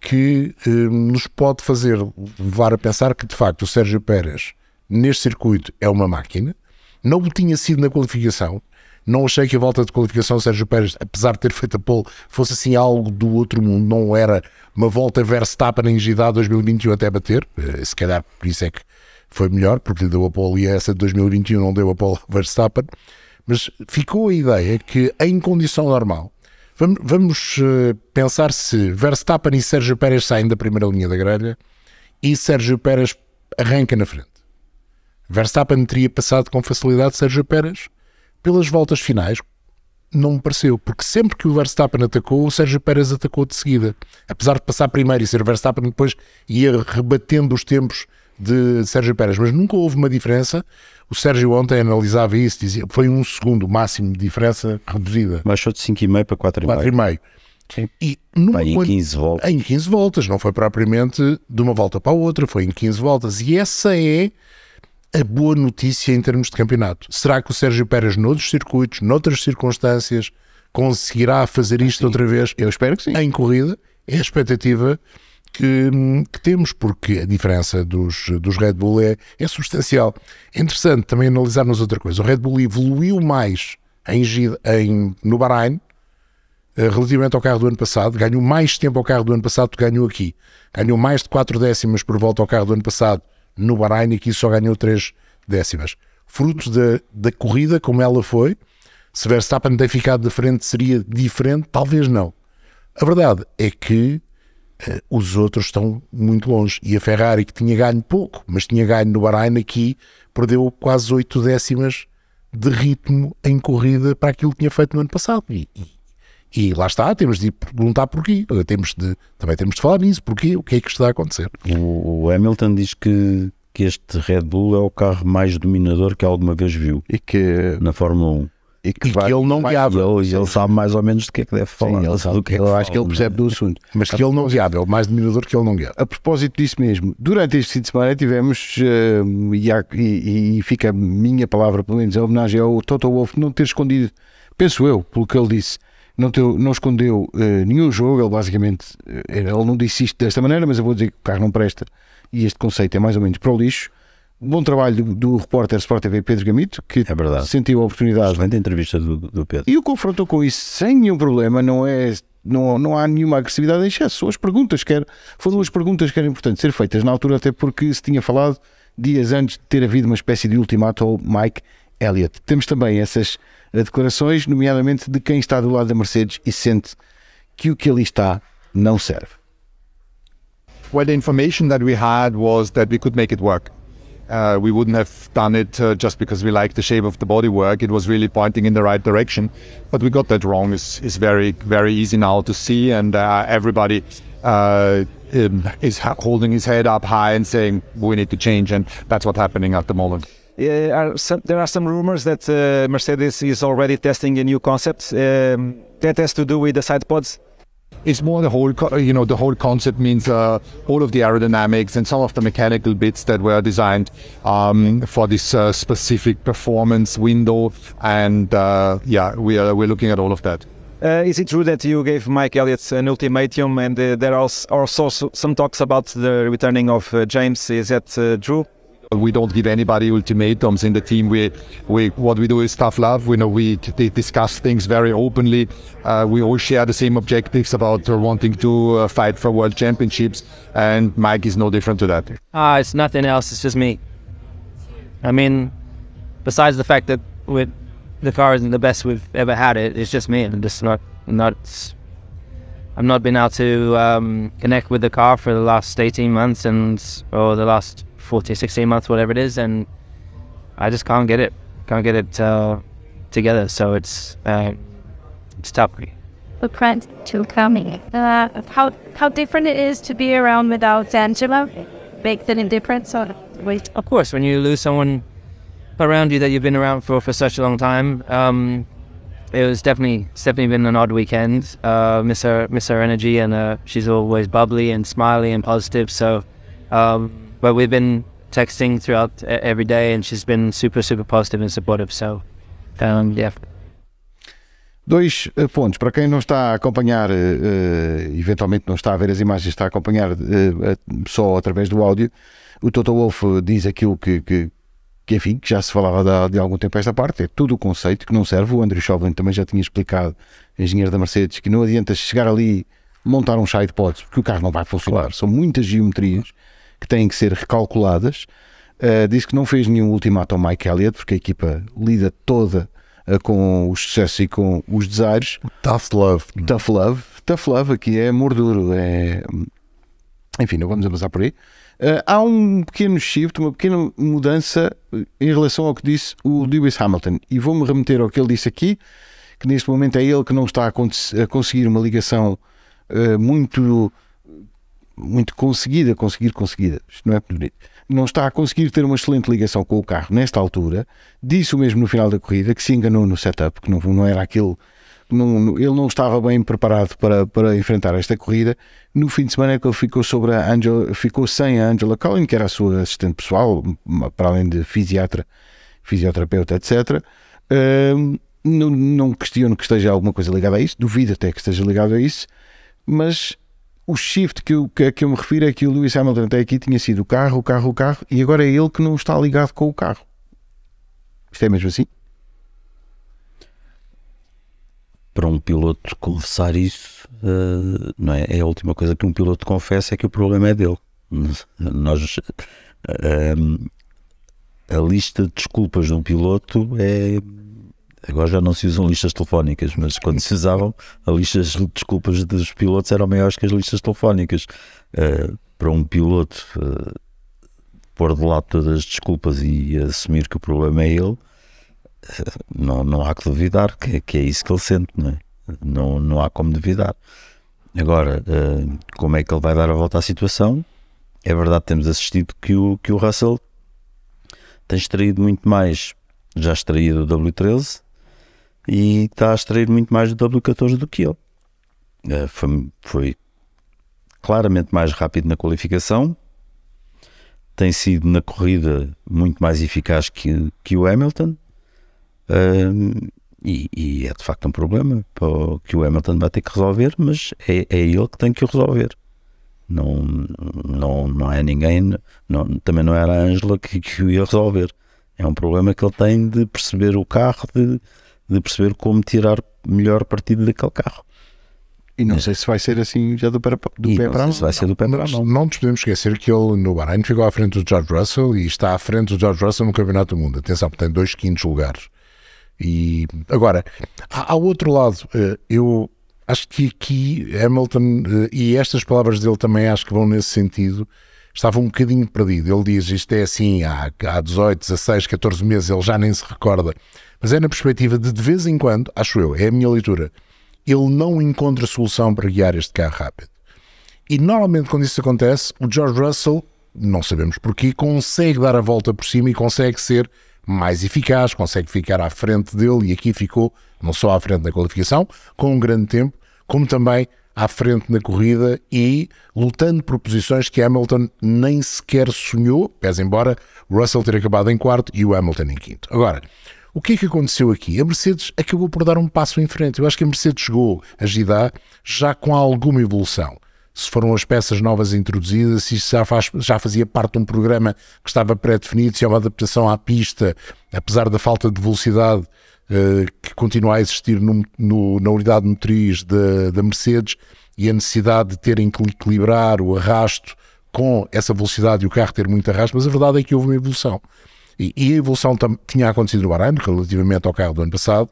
que ahm, nos pode fazer levar a pensar que de facto o Sérgio Pérez neste circuito é uma máquina. Não o tinha sido na qualificação. Não achei que a volta de qualificação Sérgio Pérez, apesar de ter feito a pole, fosse assim algo do outro mundo. Não era uma volta Verstappen em Gidá 2021 até bater. Eh, Se calhar por isso é que foi melhor, porque lhe deu a pole e essa de 2021 não deu a pole Verstappen. Mas ficou a ideia que em condição normal, vamos, vamos eh, pensar se Verstappen e Sérgio Pérez saem da primeira linha da grelha e Sérgio Pérez arranca na frente. Verstappen teria passado com facilidade Sérgio Pérez pelas voltas finais. Não me pareceu, porque sempre que o Verstappen atacou, o Sérgio Pérez atacou de seguida. Apesar de passar primeiro e ser Verstappen, depois ia rebatendo os tempos de Sérgio Pérez, mas nunca houve uma diferença. O Sérgio ontem analisava isso, dizia foi um segundo máximo de diferença reduzida. Baixou de 5,5 para 4,5. 4,5. Sim. E numa Bem, em quan- 15 voltas. em 15 voltas, não foi propriamente de uma volta para a outra, foi em 15 voltas. E essa é a boa notícia em termos de campeonato. Será que o Sérgio Pérez, noutros circuitos, noutras circunstâncias, conseguirá fazer isto outra vez Eu espero que sim. em corrida? É a expectativa que, que temos, porque a diferença dos, dos Red Bull é, é substancial. É interessante também analisarmos outra coisa. O Red Bull evoluiu mais em, em, no Bahrein eh, relativamente ao carro do ano passado, ganhou mais tempo ao carro do ano passado do que ganhou aqui. Ganhou mais de 4 décimas por volta ao carro do ano passado no Bahrein e aqui só ganhou 3 décimas. Fruto da, da corrida, como ela foi, se Verstappen tem ficado de frente, seria diferente? Talvez não. A verdade é que eh, os outros estão muito longe. E a Ferrari, que tinha ganho pouco, mas tinha ganho no Bahrein, aqui perdeu quase 8 décimas de ritmo em corrida para aquilo que tinha feito no ano passado. E, e- lá está, temos de perguntar porquê. Temos de, também temos de falar nisso. Porquê? O que é que está a acontecer? O, o Hamilton diz que, que este Red Bull é o carro mais dominador que alguma vez viu E que na Fórmula 1. e que, E vai- que ele não guiava. E ele, ele sabe mais ou menos do que é que deve falar. Sim, ele sabe, do que é que eu acho que ele percebe é? do assunto. Mas que ele não guiava, é o mais admirador que ele não guiava. A propósito disso mesmo, durante este fim de semana tivemos, eh, e, há- e- e fica a minha palavra, pelo menos, a homenagem ao Toto Wolff não ter escondido, penso eu, pelo que ele disse, não, teu- não escondeu eh, nenhum jogo. Ele basicamente, eh, ele não disse isto desta maneira, mas eu vou dizer que o carro não presta e este conceito é mais ou menos para o lixo. Bom trabalho do, do repórter Sport TV Pedro Gamito, que É sentiu a oportunidade Excelente entrevista do, do Pedro. e o confrontou com isso sem nenhum problema, não é. Não, não há nenhuma agressividade em excesso. As perguntas que era, foram as perguntas que eram importantes ser feitas na altura, até porque se tinha falado dias antes de ter havido uma espécie de ultimato ao Mike Elliott. Temos também essas declarações, nomeadamente de quem está do lado da Mercedes e sente que o que ali está não serve. Well, the information that we had was that we could make it work. Uh, we wouldn't have done it uh, just because we liked the shape of the bodywork. It was really pointing in the right direction, but we got that wrong. It's, it's very very easy now to see, and uh, everybody uh, um, is holding his head up high and saying we need to change, and that's what's happening at the moment. Uh, are some, there are some rumors that uh, Mercedes is already testing a new concept um, that has to do with the side pods. It's more the whole, co- you know, the whole concept means uh, all of the aerodynamics and some of the mechanical bits that were designed um, for this uh, specific performance window. And uh, yeah, we are we're looking at all of that. Uh, is it true that you gave Mike Elliott an ultimatum and uh, there are also some talks about the returning of uh, James? Is that uh, true? We don't give anybody ultimatums in the team. We, we what we do is tough love. We know we discuss things very openly. Uh, we all share the same objectives about uh, wanting to uh, fight for world championships, and Mike is no different to that. Ah, it's nothing else. It's just me. I mean, besides the fact that with the car isn't the best we've ever had it, it's just me. I'm just not not. I've not been able to um, connect with the car for the last 18 months and or the last 14, 16 months, whatever it is, and I just can't get it. Can't get it uh, together. So it's uh, it's tough. the friend to coming. Uh, how how different it is to be around without Angela makes any difference. Or wait, Of course, when you lose someone around you that you've been around for, for such a long time, um, it was definitely it's definitely been an odd weekend. Uh, miss her, miss her energy, and uh, she's always bubbly and smiley and positive. So, um, but we've been texting throughout every day, and she's been super, super positive and supportive. So, um, yeah, Dois eh, pontos. Para quem não está a acompanhar, eh, eh, eventualmente não está a ver as imagens, está a acompanhar só através do áudio, o Toto Wolff diz aquilo que, que, que, enfim, que já se falava de, há- de algum tempo a esta parte, é tudo o conceito que não serve. O Andrew Chauvelin também já tinha explicado, engenheiro da Mercedes, que não adianta chegar ali montar um side pods, porque o carro não vai funcionar. São muitas geometrias que têm que ser recalculadas. Uh, disse que não fez nenhum ultimato ao Mike Elliott, porque a equipa lida toda uh, com os sucessos e com os desaires. Tough love. Tough love, tough love aqui é amor duro, é... enfim, não vamos avançar por aí. Uh, há um pequeno shift, uma pequena mudança em relação ao que disse o Lewis Hamilton, e vou-me remeter ao que ele disse aqui, que neste momento é ele que não está a, a conseguir uma ligação muito muito conseguida, conseguir conseguida, isto não é bonito, não está a conseguir ter uma excelente ligação com o carro nesta altura, disse o mesmo no final da corrida, que se enganou no setup, que não, não era aquilo, não, ele não estava bem preparado para, para enfrentar esta corrida, no fim de semana é que ele ficou, sobre a Angela, ficou sem a Angela Collin, que era a sua assistente pessoal, para além de fisiatra, fisioterapeuta, etc., Hum, não, não questiono que esteja alguma coisa ligada a isso, duvido até que esteja ligado a isso, mas o shift que eu, que, que eu me refiro é que o Lewis Hamilton até aqui tinha sido o carro, o carro, o carro, e agora é ele que não está ligado com o carro. Isto é mesmo assim? Para um piloto confessar isso, eh, não é? É a última coisa que um piloto confessa é que o problema é dele. Nós, eh, a lista de desculpas de um piloto é. Agora já não se usam listas telefónicas, mas quando se usavam, as listas de desculpas dos pilotos eram maiores que as listas telefónicas. Eh, para um piloto eh, pôr de lado todas as desculpas e assumir que o problema é ele, não, não há que duvidar que, que é isso que ele sente, não é? Não, não há como duvidar. Agora, como é que ele vai dar a volta à situação? É verdade, temos assistido que o, que o Russell tem extraído muito mais, já extraído o W13, e está a extrair muito mais do W14 do que ele. Eh, foi, foi claramente mais rápido na qualificação, tem sido na corrida muito mais eficaz que, que o Hamilton. E, e, é de facto um problema que o Hamilton vai ter que resolver, mas é, é ele que tem que resolver. Não, não, não é ninguém, não, também não era a Ângela que, que o ia resolver. É um problema que ele tem de perceber o carro, de, de perceber como tirar melhor partido daquele carro. E não sei se vai ser assim já do pé, do pé para a mão. Se vai ser do pé para a mão. Não nos podemos esquecer que ele no Bahrein ficou à frente do George Russell e está à frente do George Russell no Campeonato do Mundo. Atenção, tem dois quintos lugares. E agora, ao outro lado, eh, eu acho que aqui Hamilton, eh, e estas palavras dele também acho que vão nesse sentido, estava um bocadinho perdido. Ele diz isto é assim há, há 18, 16, 14 meses, ele já nem se recorda. Mas é na perspectiva de de vez em quando, acho eu, é a minha leitura ele não encontra solução para guiar este carro rápido. E normalmente quando isso acontece, o George Russell, não sabemos porquê, consegue dar a volta por cima e consegue ser mais eficaz, consegue ficar à frente dele e aqui ficou não só à frente na qualificação, com um grande tempo, como também à frente na corrida e lutando por posições que Hamilton nem sequer sonhou, pese embora Russell ter acabado em quarto e o Hamilton em quinto. Agora, o que é que aconteceu aqui? A Mercedes acabou por dar um passo em frente. Eu acho que a Mercedes chegou a Gidá já com alguma evolução. Se foram as peças novas introduzidas, se isso já, faz, já fazia parte de um programa que estava pré-definido, se é uma adaptação à pista, apesar da falta de velocidade uh, que continua a existir no, no, na unidade motriz da, Mercedes e a necessidade de terem que equilibrar o arrasto com essa velocidade e o carro ter muito arrasto, mas a verdade é que houve uma evolução. E, e a evolução tinha acontecido no Bahrein, relativamente ao carro do ano passado,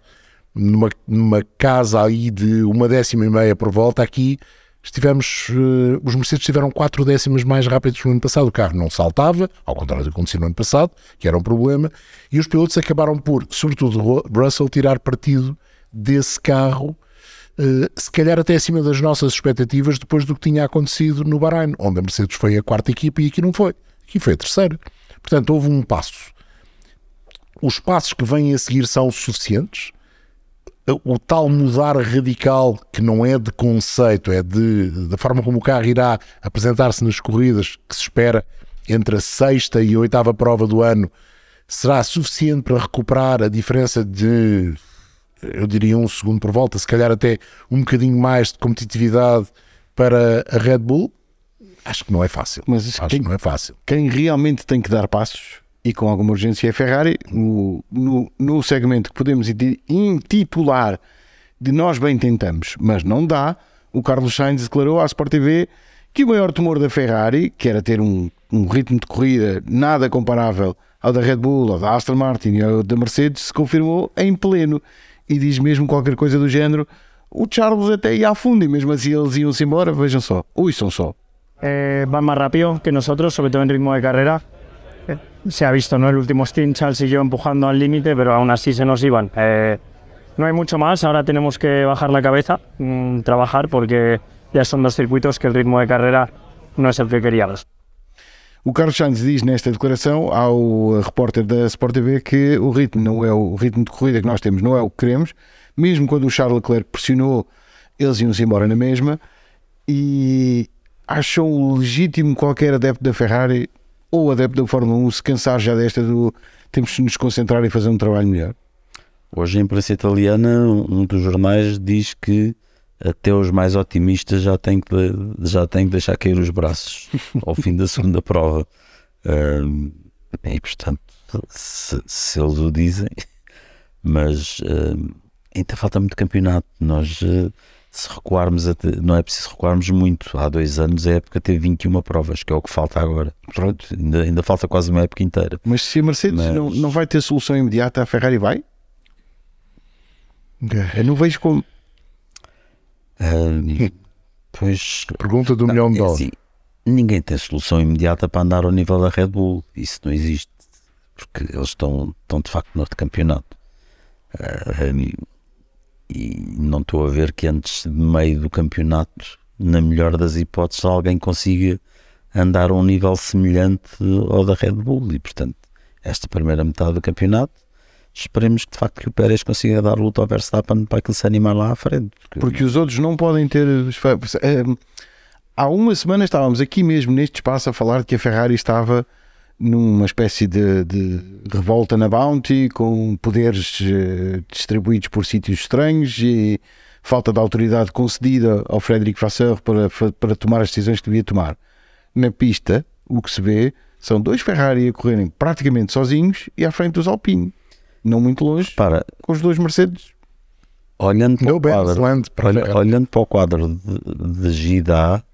numa, numa casa aí de uma décima e meia por volta, aqui estivemos, uh, os Mercedes tiveram quatro décimas mais rápidos no ano passado. O carro não saltava, ao contrário do que aconteceu no ano passado, que era um problema, e os pilotos acabaram por, sobretudo Russell, tirar partido desse carro, uh, se calhar até acima das nossas expectativas, depois do que tinha acontecido no Bahrein, onde a Mercedes foi a quarta equipa e aqui não foi. Aqui foi a terceira. Portanto, houve um passo os passos que vêm a seguir são suficientes? O tal mudar radical, que não é de conceito, é de, da forma como o carro irá apresentar-se nas corridas que se espera entre a sexta e a oitava prova do ano, será suficiente para recuperar a diferença de, eu diria, um segundo por volta, se calhar até um bocadinho mais de competitividade para a Red Bull? Acho que não é fácil. Mas Acho quem, que não é fácil. Quem realmente tem que dar passos e com alguma urgência é a Ferrari, no, no, no segmento que podemos intitular de nós bem tentamos, mas não dá, o Carlos Sainz declarou à Sport TV que o maior temor da Ferrari, que era ter um, um ritmo de corrida nada comparável ao da Red Bull, ao da Aston Martin ao da Mercedes, se confirmou em pleno. E diz mesmo qualquer coisa do género: o Charles até ia a fundo e mesmo assim eles iam-se embora. Vejam só, ui, são só. Eh, van más rápido que nosotros, sobre todo en ritmo de carrera. Se ha visto, ¿no? El último stint Charles siguió empujando al límite, pero aún así se nos iban. Eh, no hay mucho más, ahora tenemos que bajar la cabeza, mmm, trabajar, porque ya son dos circuitos que el ritmo de carrera não é o que queríamos. O Carlos Sainz diz nesta declaração ao repórter da Sport TV que o ritmo não é o ritmo de corrida que nós temos, não é o que queremos. Mesmo quando o Charles Leclerc pressionou, eles iam-se embora na mesma. E acham legítimo qualquer adepto da Ferrari ou adepto da Fórmula 1 se cansar já desta do temos de nos concentrar e fazer um trabalho melhor? Hoje, a imprensa italiana, um dos jornais diz que até os mais otimistas já têm que, já têm que deixar cair os braços ao fim da segunda prova. E portanto, se, se, eles o dizem, mas ainda falta muito campeonato. Nós uh, se recuarmos, até, não é preciso recuarmos muito. Há dois anos a época teve 21 provas, que é o que falta agora. Pronto, ainda, ainda falta quase uma época inteira. Mas se a Mercedes Mas... não, não vai ter solução imediata, a Ferrari vai? Eu não vejo como. Uh, pois. Pergunta do não, milhão de é dólares. Assim, ninguém tem solução imediata para andar ao nível da Red Bull. Isso não existe. Porque eles estão, estão de facto no outro campeonato. Uh, e não estou a ver que antes de meio do campeonato, na melhor das hipóteses, alguém consiga andar a um nível semelhante ao da Red Bull. E portanto, esta primeira metade do campeonato esperemos que de facto que o Pérez consiga dar luta ao Verstappen para que ele se animar lá à frente. Porque os outros não podem ter. eh, Há uma semana estávamos aqui mesmo neste espaço a falar de que a Ferrari estava numa espécie de, de revolta na Bounty, com poderes eh, distribuídos por sítios estranhos e falta de autoridade concedida ao Frederico Vasseur para, para tomar as decisões que devia tomar. Na pista, o que se vê são dois Ferrari a correrem praticamente sozinhos e à frente dos Alpine. Não muito longe, Para, com os dois Mercedes. olhando para No o quadro, Land para olha- olhando para o quadro de, de Gida,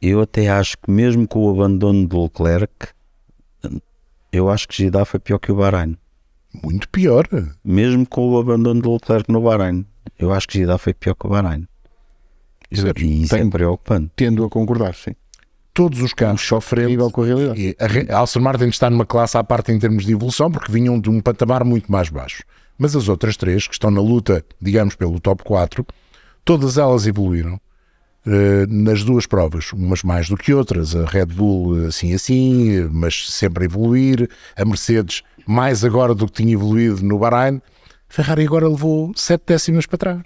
eu até acho que mesmo com o abandono do Leclerc, eu acho que Gida foi pior que o Bahrein. Muito pior. Mesmo com o abandono do Leclerc no Bahrein, eu acho que Gida foi pior que o Bahrein. Isso é- E isso é preocupante. Tendo a concordar, sim. Todos os carros terrível com a realidade. A a Martin está numa classe à parte em termos de evolução, porque vinham de um patamar muito mais baixo. Mas as outras três, que estão na luta, digamos, pelo top 4, todas elas evoluíram nas duas provas, umas mais do que outras. A Red Bull eh, assim assim, eh, mas sempre a evoluir. A Mercedes mais agora do que tinha evoluído no Bahrein. Ferrari agora levou sete décimas para trás.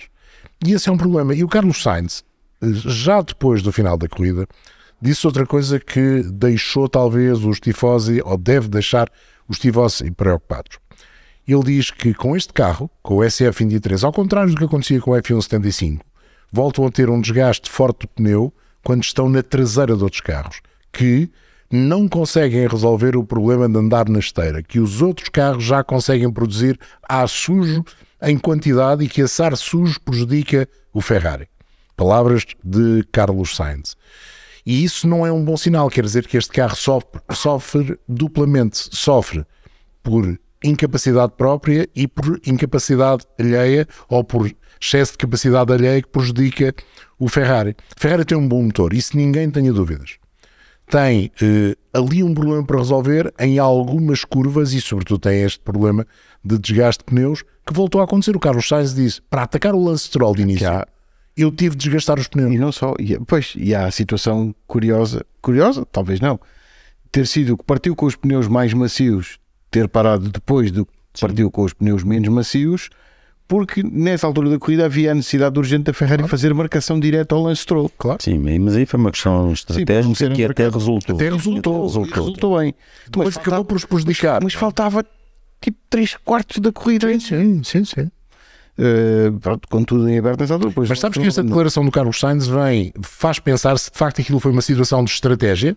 E esse é um problema. E o Carlos Sainz, eh, já depois do final da corrida, disse outra coisa que deixou talvez os tifosi, ou deve deixar os tifosi preocupados. Ele diz que com este carro, com o SF23, ao contrário do que acontecia com o F175, voltam a ter um desgaste forte do pneu quando estão na traseira de outros carros, que não conseguem resolver o problema de andar na esteira, que os outros carros já conseguem produzir ar sujo em quantidade e que esse ar sujo prejudica o Ferrari. Palavras de Carlos Sainz. E isso não é um bom sinal, quer dizer que este carro sofre, sofre duplamente. Sofre por incapacidade própria e por incapacidade alheia ou por excesso de capacidade alheia que prejudica o Ferrari. Ferrari tem um bom motor, isso ninguém tenha dúvidas. Tem eh, ali um problema para resolver em algumas curvas e, sobretudo, tem este problema de desgaste de pneus que voltou a acontecer. O Carlos Sainz disse: para atacar o Lance Stroll de início, há- eu tive de desgastar os pneus. E não só, e, pois, e há a situação curiosa, curiosa, talvez não, ter sido o que partiu com os pneus mais macios, ter parado depois do que partiu com os pneus menos macios, porque nessa altura da corrida havia a necessidade urgente da Ferrari fazer marcação direta ao Lance Stroll. Claro. Sim, mas aí foi uma questão estratégica ser que até resultou. Até resultou. Resultou, resultou bem. Depois Mas acabou por os prejudicar. mas faltava tipo 3 quartos da corrida. Sim, sim, sim. Eh, pronto, com tudo em aberto nessa altura. Depois Mas sabes que esta não- declaração do Carlos Sainz vem, faz pensar se de facto aquilo foi uma situação de estratégia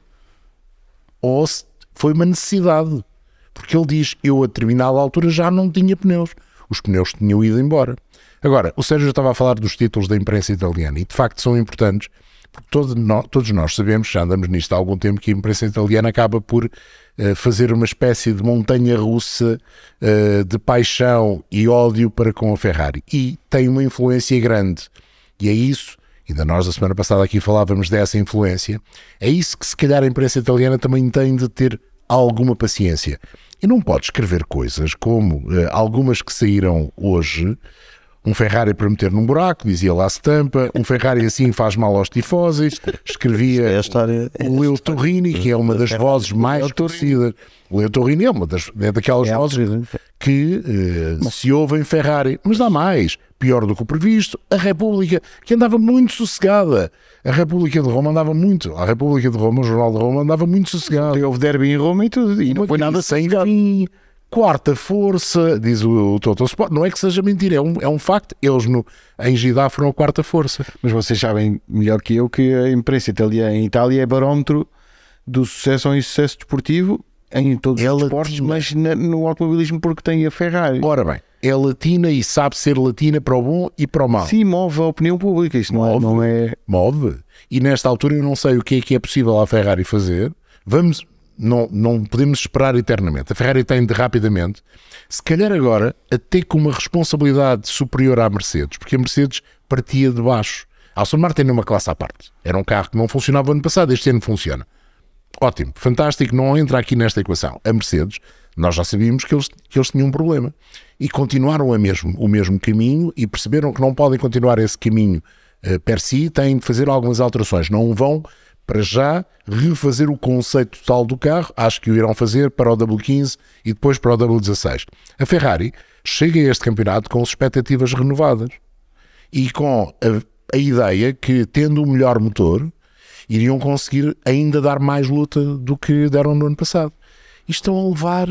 ou se foi uma necessidade. Porque ele diz: Eu a determinada altura já não tinha pneus. Os pneus tinham ido embora. Agora, o Sérgio estava a falar dos títulos da imprensa italiana e de facto são importantes, porque todo todos nós sabemos, já andamos nisto há algum tempo, que a imprensa italiana acaba por eh, fazer uma espécie de montanha russa eh, de paixão e ódio para com a Ferrari. E tem uma influência grande. E é isso, ainda nós a semana passada aqui falávamos dessa influência, é isso que se calhar a imprensa italiana também tem de ter alguma paciência. E não pode escrever coisas como eh, algumas que saíram hoje, um Ferrari para meter num buraco, dizia lá a estampa, um Ferrari assim faz mal aos tifosis, escrevia É história. é o Leo Torrini, que é uma das vozes mais conhecidas. O Leo Torrini é uma das, é daquelas É vozes. Que eh, se ouve em Ferrari. Mas dá mais. Pior do que o previsto, a República, que andava muito sossegada. A República de Roma andava muito. A República de Roma, o Jornal de Roma, andava muito sossegado. Houve derby em Roma e tudo, e não foi nada sem fim. Quarta força, diz o, o Toto Sport. Não é que seja mentira, é um, é um facto. Eles no, em Gidá foram a quarta força. Mas vocês sabem melhor que eu que a imprensa italiana em Itália é barómetro do sucesso ou insucesso desportivo em todos É os esportes, mas na- no automobilismo porque tem a Ferrari. Ora bem, é latina e sabe ser latina para o bom e para o mau. Sim, move a opinião pública. Isto não é, Move. não é. move. E nesta altura eu não sei o que é que é possível à Ferrari fazer. Vamos, não, não podemos esperar eternamente. A Ferrari tem de rapidamente, se calhar agora, até com uma responsabilidade superior à Mercedes, porque a Mercedes partia de baixo. A Aston Martin é uma classe à parte. Era um carro que não funcionava ano passado, este ano funciona. Ótimo, fantástico, não entra aqui nesta equação. A Mercedes, nós já sabíamos que eles, que eles tinham um problema. E continuaram a mesmo, o mesmo caminho e perceberam que não podem continuar esse caminho eh, per si, têm de fazer algumas alterações. Não vão para já, refazer o conceito total do carro. Acho que o irão fazer para o W15 e depois para o W16. A Ferrari chega a este campeonato com expectativas renovadas e com a, a ideia que, tendo o melhor motor, iriam conseguir ainda dar mais luta do que deram no ano passado. E estão a levar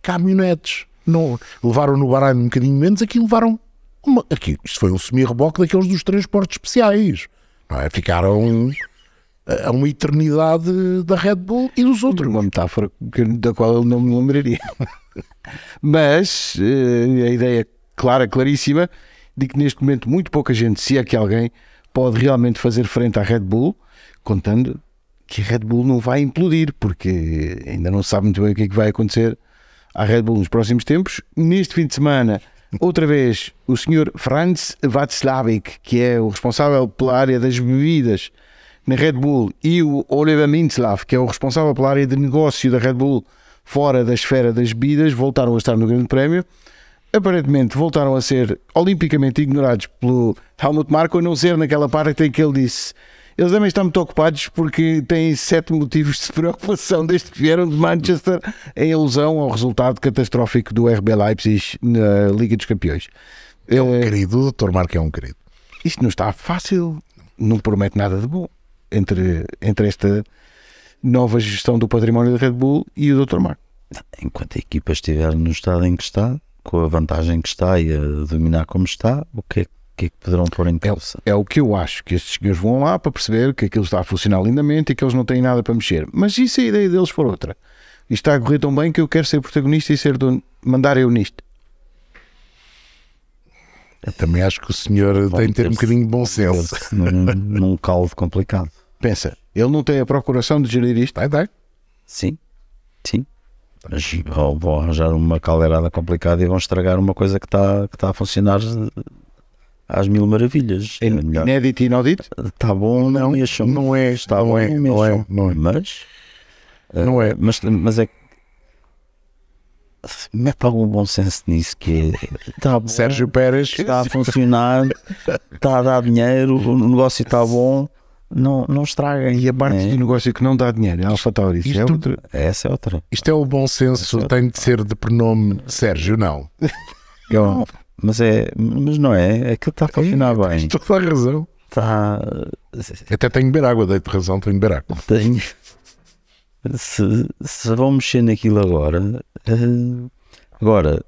caminhonetes. Não, levaram no Bahrein um bocadinho menos, aqui levaram uma, aqui, isto foi um semi-reboque daqueles dos transportes especiais. Não é? Ficaram a uma eternidade da Red Bull e dos outros. Uma metáfora da qual eu não me lembraria. Mas eh, a ideia clara, claríssima, de que neste momento muito pouca gente, se é que alguém, pode realmente fazer frente à Red Bull, contando que a Red Bull não vai implodir, porque ainda não sabe muito bem o que é que vai acontecer à Red Bull nos próximos tempos. Neste fim de semana, outra vez, o senhor Franz Václavik, que é o responsável pela área das bebidas na Red Bull, e o Oliver Mintzlaff, que é o responsável pela área de negócio da Red Bull fora da esfera das bebidas, voltaram a estar no Grande Prémio. Aparentemente voltaram a ser olimpicamente ignorados pelo Helmut Marko, a não ser naquela parte em que ele disse eles devem estar muito ocupados porque têm sete motivos de preocupação desde que vieram de Manchester em alusão ao resultado catastrófico do RB Leipzig na Liga dos Campeões. É um Eh, querido, o Dr. Marco é um querido. isto não está fácil, não promete nada de bom entre, entre esta nova gestão do património da Red Bull e o Dr. Marco. Enquanto a equipa estiver no estado em que está, com a vantagem que está e a dominar como está, o que é, que, é que poderão pôr em causa? É o que eu acho, que estes senhores vão lá para perceber que aquilo está a funcionar lindamente e que eles não têm nada para mexer. Mas e se a ideia deles for outra? Isto está a correr tão bem que eu quero ser protagonista e ser dono, mandar eu nisto. Eu também acho que o senhor tem de ter um meter-se- bocadinho de bom senso. Num, num caldo complicado. Pensa, ele não tem a procuração de gerir isto. Vai, vai. Sim, sim. Mas vão, vão arranjar uma caldeirada complicada e vão estragar uma coisa que está que está a funcionar às mil maravilhas. É É inédito e inaudito. Está bom, não, mexam. Não é, Está não bom, é, não não é, não é. Mas, Não é. mas, mas é que mete algum bom senso nisso que é, está bom, Sérgio Pérez, está a funcionar, está a dar dinheiro, o negócio está bom, não, não estraguem. E a parte É. do negócio que não dá dinheiro, é Alfa Tauri. É isto- outra. Essa é outra. isto é o bom senso, é tem de ser de pronome Sérgio, não. Não, mas é, mas não é, aquilo está a funcionar bem. Tens toda a razão. Está. Até tenho de beber água, deito razão, tenho de beber água. Tenho. Se, se vão mexer naquilo agora, eh, agora,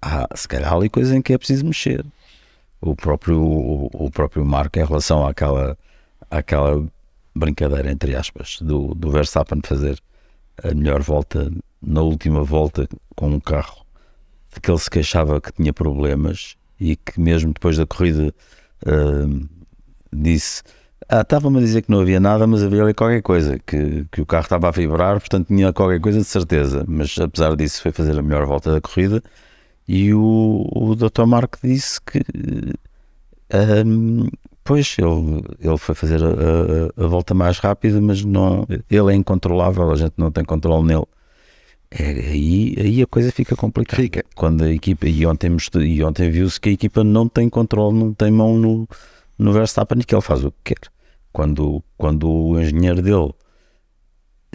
há, se calhar há ali coisa em que é preciso mexer. O próprio, o, o próprio Marco, em relação àquela, àquela brincadeira, entre aspas, do, do Verstappen fazer a melhor volta na última volta com um carro de que ele se queixava que tinha problemas e que mesmo depois da corrida eh, disse ah, estava-me a dizer que não havia nada, mas havia ali qualquer coisa, que, que o carro estava a vibrar, portanto tinha qualquer coisa de certeza. Mas apesar disso, foi fazer a melhor volta da corrida. E o, o Dr. Marco disse que, ahm, pois, ele, ele foi fazer a, a- a volta mais rápida, mas não, ele é incontrolável, a gente não tem controle nele. É, aí, aí a coisa fica complicada. Fica. Quando a equipa, e ontem, e ontem viu-se que a equipa não tem controle, não tem mão no, no Verstappen e que ele faz o que quer. Quando, quando o engenheiro dele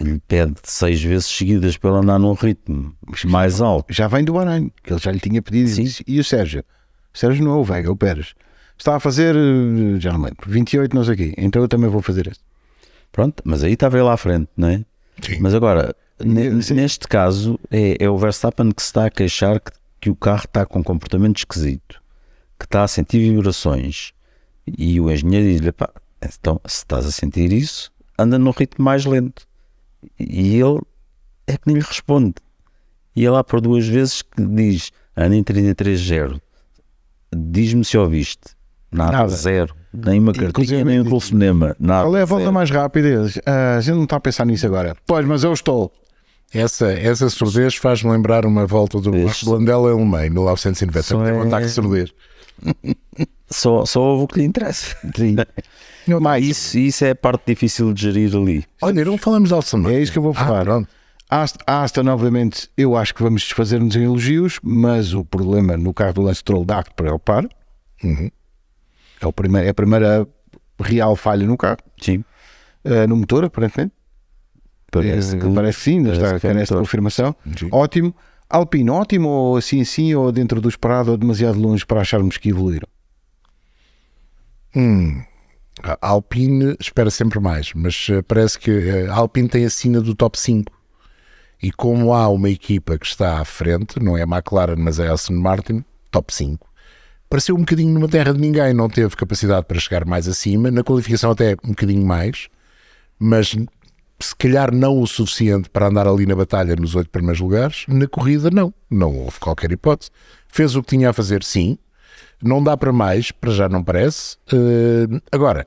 lhe pede seis vezes seguidas para ele andar num ritmo mais alto, Já vem do Bahrein, que ele já lhe tinha pedido. Sim. E o Sérgio? O Sérgio não é o Vega, é o Pérez. Está a fazer, eh, já não me lembro, 28, não sei o quê. Então eu também vou fazer este. pronto, mas aí estava ele à frente, não é? Sim. Mas agora, Sim. neste caso, é, é o Verstappen que se está a queixar que, que o carro está com um comportamento esquisito, que está a sentir vibrações. E o engenheiro diz-lhe: pá, então se estás a sentir isso, anda num ritmo mais lento. E ele é que nem lhe responde. E ele lá por duas vezes que diz: anda em 33-0, diz-me se ouviste. Nada, Nada. zero. Nem uma cartinha, Inclusive, nem um telefonema. Nada, Qual é a volta zero. mais rápida? Eles, "Ah, a gente não está a pensar nisso agora. Pois, mas eu estou. Essa, essa surdez faz-me lembrar uma volta do Este- Marco Blandela em em 1990. Só Teve um é- ataque de surdez. Só, só ouve o que lhe interessa. Mas isso, isso é a parte difícil de gerir ali. Olha, não falamos de Alson É isso que eu vou Ah, falar. pronto. Asta, Asta, novamente, eu acho que vamos desfazer-nos em elogios, mas o problema no carro do Lance Stroll dá que preocupar. Uhum. É, o primeiro, é a primeira real falha no carro. Sim. eh, no motor, aparentemente. Parece Eh, que, parece sim, parece está é carece de motor. confirmação. Sim. Ótimo. Alpine, ótimo ou assim assim, ou dentro do esperado, ou demasiado longe para acharmos que evoluíram? Hum, a Alpine espera sempre mais, mas eh, parece que a Alpine tem a sina do top 5. E como há uma equipa que está à frente, não é a McLaren, mas é a Aston Martin, top 5. Pareceu um bocadinho numa terra de ninguém, não teve capacidade para chegar mais acima, na qualificação até um bocadinho mais, mas se calhar não o suficiente para andar ali na batalha nos oito primeiros lugares, na corrida não, não houve qualquer hipótese. Fez o que tinha a fazer, sim, não dá para mais, para já não parece. Eh, agora,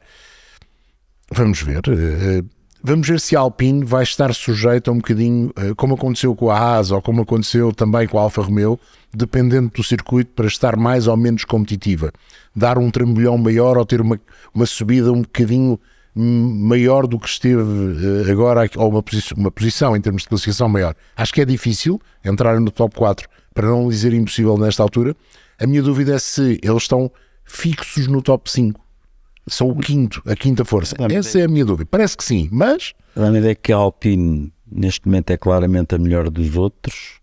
vamos ver. eh, vamos ver se a Alpine vai estar sujeita a um bocadinho, eh, como aconteceu com a Haas ou como aconteceu também com a Alfa Romeo, dependendo do circuito, para estar mais ou menos competitiva. Dar um trambolhão maior ou ter uma, uma subida um bocadinho hum, maior do que esteve eh, agora, ou uma, posi- uma posição em termos de classificação maior. Acho que é difícil entrar no top 4, para não dizer impossível nesta altura. A minha dúvida é se eles estão fixos no top 5. São o quinto, a quinta força. Essa é a minha dúvida. Parece que sim, mas a ideia que a Alpine neste momento é claramente a melhor dos outros.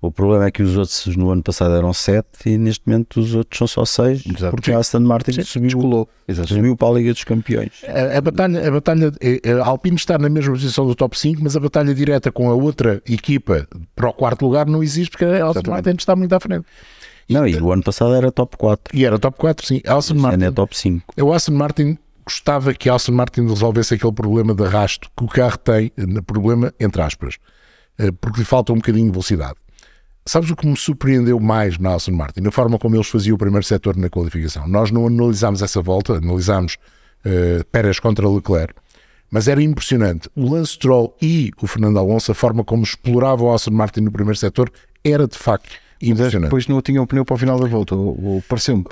O problema é que os outros no ano passado eram 7 e neste momento os outros são só 6 Exato. porque a Aston Martin subiu, Descolou. Subiu para a Liga dos Campeões. a, a batalha, a batalha, eh, a Alpine está na mesma posição do top 5, mas a batalha direta com a outra equipa para o quarto lugar não existe porque a Aston. Martin está muito à frente. Não, e o ano passado era top 4. E era top 4, sim. Aston Este ano Martin, é top 5. o Aston Martin gostava que a Aston Martin resolvesse aquele problema de arrasto que o carro tem, eh, problema entre aspas, eh, porque lhe falta um bocadinho de velocidade. Sabes o que me surpreendeu mais na Aston Martin? A forma como eles faziam o primeiro setor na qualificação. Nós não analisámos essa volta, analisámos eh, Pérez contra Leclerc, mas era impressionante. O Lance Stroll e o Fernando Alonso, a forma como exploravam o Aston Martin no primeiro setor, era de facto impressionante. depois não tinham pneu para o final da volta, ou, ou pareceu-me.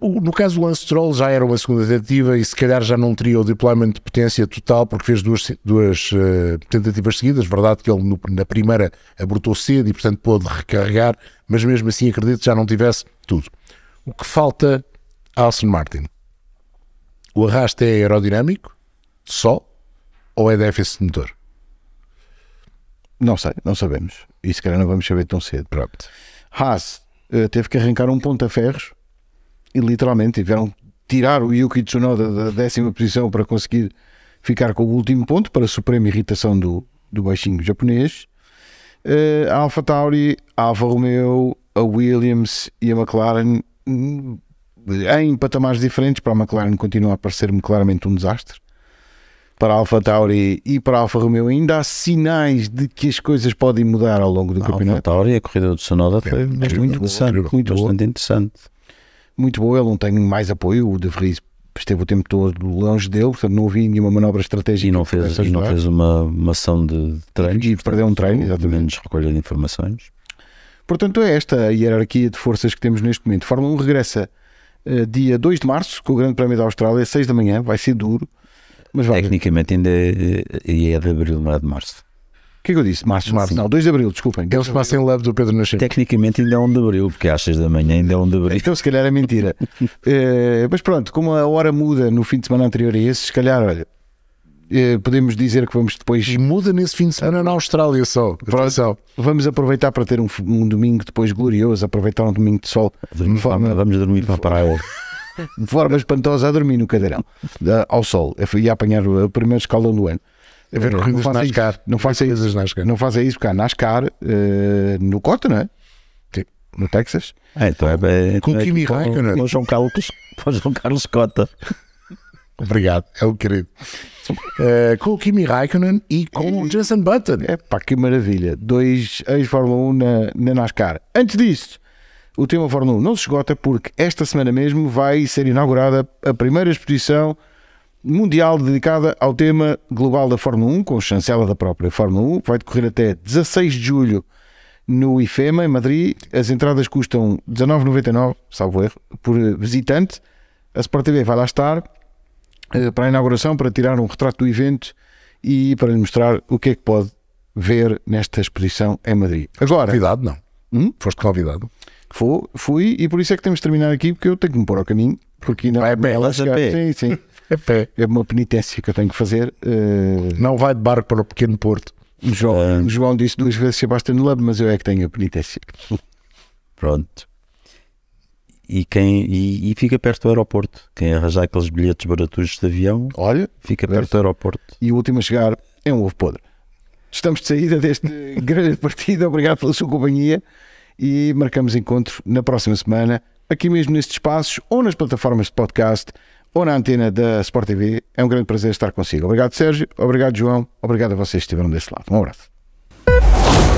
Uh, no caso do Lance Stroll já era uma segunda tentativa e se calhar já não teria o deployment de potência total porque fez duas, duas uh, tentativas seguidas. Verdade que ele no- na primeira abortou cedo e portanto pôde recarregar, mas mesmo assim acredito que já não tivesse tudo. O que falta a Aston Martin? O arrasto é aerodinâmico só ou é déficit de motor? Não sei, não sabemos. E se calhar não vamos saber tão cedo. Pronto. Haas eh, teve que arrancar um ponto a ferros e literalmente tiveram que tirar o Yuki Tsunoda da décima posição para conseguir ficar com o último ponto para a suprema irritação do, do baixinho japonês. Eh, a Alfa Tauri, a Alfa Romeo, a Williams e a McLaren hum, em patamares diferentes. Para a McLaren continua a parecer-me claramente um desastre. Para a Alfa Tauri e para a Alfa Romeo ainda há sinais de que as coisas podem mudar ao longo do A Alfa campeonato. Tauri, a corrida do Sonoda foi incrível, bastante interessante. incrível. Muito boa. bastante interessante. muito boa, ele não tem mais apoio, o De Vries esteve o tempo todo longe dele, portanto não havia nenhuma manobra estratégica E não fez, e não fez uma, uma ação de treinos. E perdeu um treino, exatamente. Menos recolha de informações. Portanto, é esta a hierarquia de forças que temos neste momento. Fórmula 1 regressa eh, dia 2 de março, com o Grande Prémio da Austrália, 6 da manhã, vai ser duro, mas vai. O Tecnicamente ainda é, é de abril, não é de março. que é que eu disse? Março, Março. Não, 2 de abril, desculpem. Eles passam em leve do Pedro Nascimento. Tecnicamente ainda é 1 de abril, porque às 6 da manhã ainda é 1 de abril. Então, se calhar é mentira. Eh, mas pronto, como a hora muda no fim de semana anterior a esse, se calhar, olha, eh, podemos dizer que vamos depois E muda nesse fim de semana na Austrália só. Atenção. Vamos aproveitar para ter um, um domingo depois glorioso, aproveitar um domingo de sol de forma, Vamos dormir para a praia. De forma espantosa a dormir no cadeirão, da- ao sol, Eu fui- apanhar o, o primeiro escalão do ano. A ver não corridas de faça NASCAR. isso, não faça isso, NASCAR. não faça isso, porque há NASCAR eh, no Cota, não é? Sim. No Texas. Ah, então é bem. Com é Kimi para o- Raikkonen. para o João Carlos, o João Carlos Cota. Obrigado, é o querido. Eh, com o Kimi Raikkonen e com o Jensen Button. É pá, que maravilha. Dois ex-Fórmula 1 na, na NASCAR. Antes disso, o tema Fórmula 1 não se esgota porque esta semana mesmo vai ser inaugurada a primeira exposição mundial dedicada ao tema global da Fórmula 1, com chancela da própria Fórmula 1. Vai decorrer até 16 de julho no IFEMA, em Madrid. As entradas custam 19,99, salvo erro, por visitante. A Sport TV vai lá estar eh, para a inauguração, para tirar um retrato do evento e para lhe mostrar o que é que pode ver nesta exposição em Madrid. Agora, Convidado, não. Hum? Foste convidado. Fui, fui e por isso é que temos de terminar aqui, porque eu tenho que me pôr ao caminho, porque ainda Vai a pé, ela vais a chegar- pé. Sim, sim. É pé. É uma penitência que eu tenho que fazer. Eh, Não vai de barco para o pequeno Porto. João, o João disse duas vezes Sebastian Love, mas eu é que tenho a penitência. Pronto. E, quem, e, e fica perto do aeroporto. Quem arranjar aqueles bilhetes baratos de avião, Olha, fica perto do aeroporto. e o último a chegar é um ovo podre. Estamos de saída deste grande partido. Obrigado pela sua companhia e marcamos encontro na próxima semana, aqui mesmo nestes espaços, ou nas plataformas de podcast, ou na antena da Sport TV. É um grande prazer estar consigo. Obrigado, Sérgio. Obrigado, João. Obrigado a vocês que estiveram desse lado. Um abraço.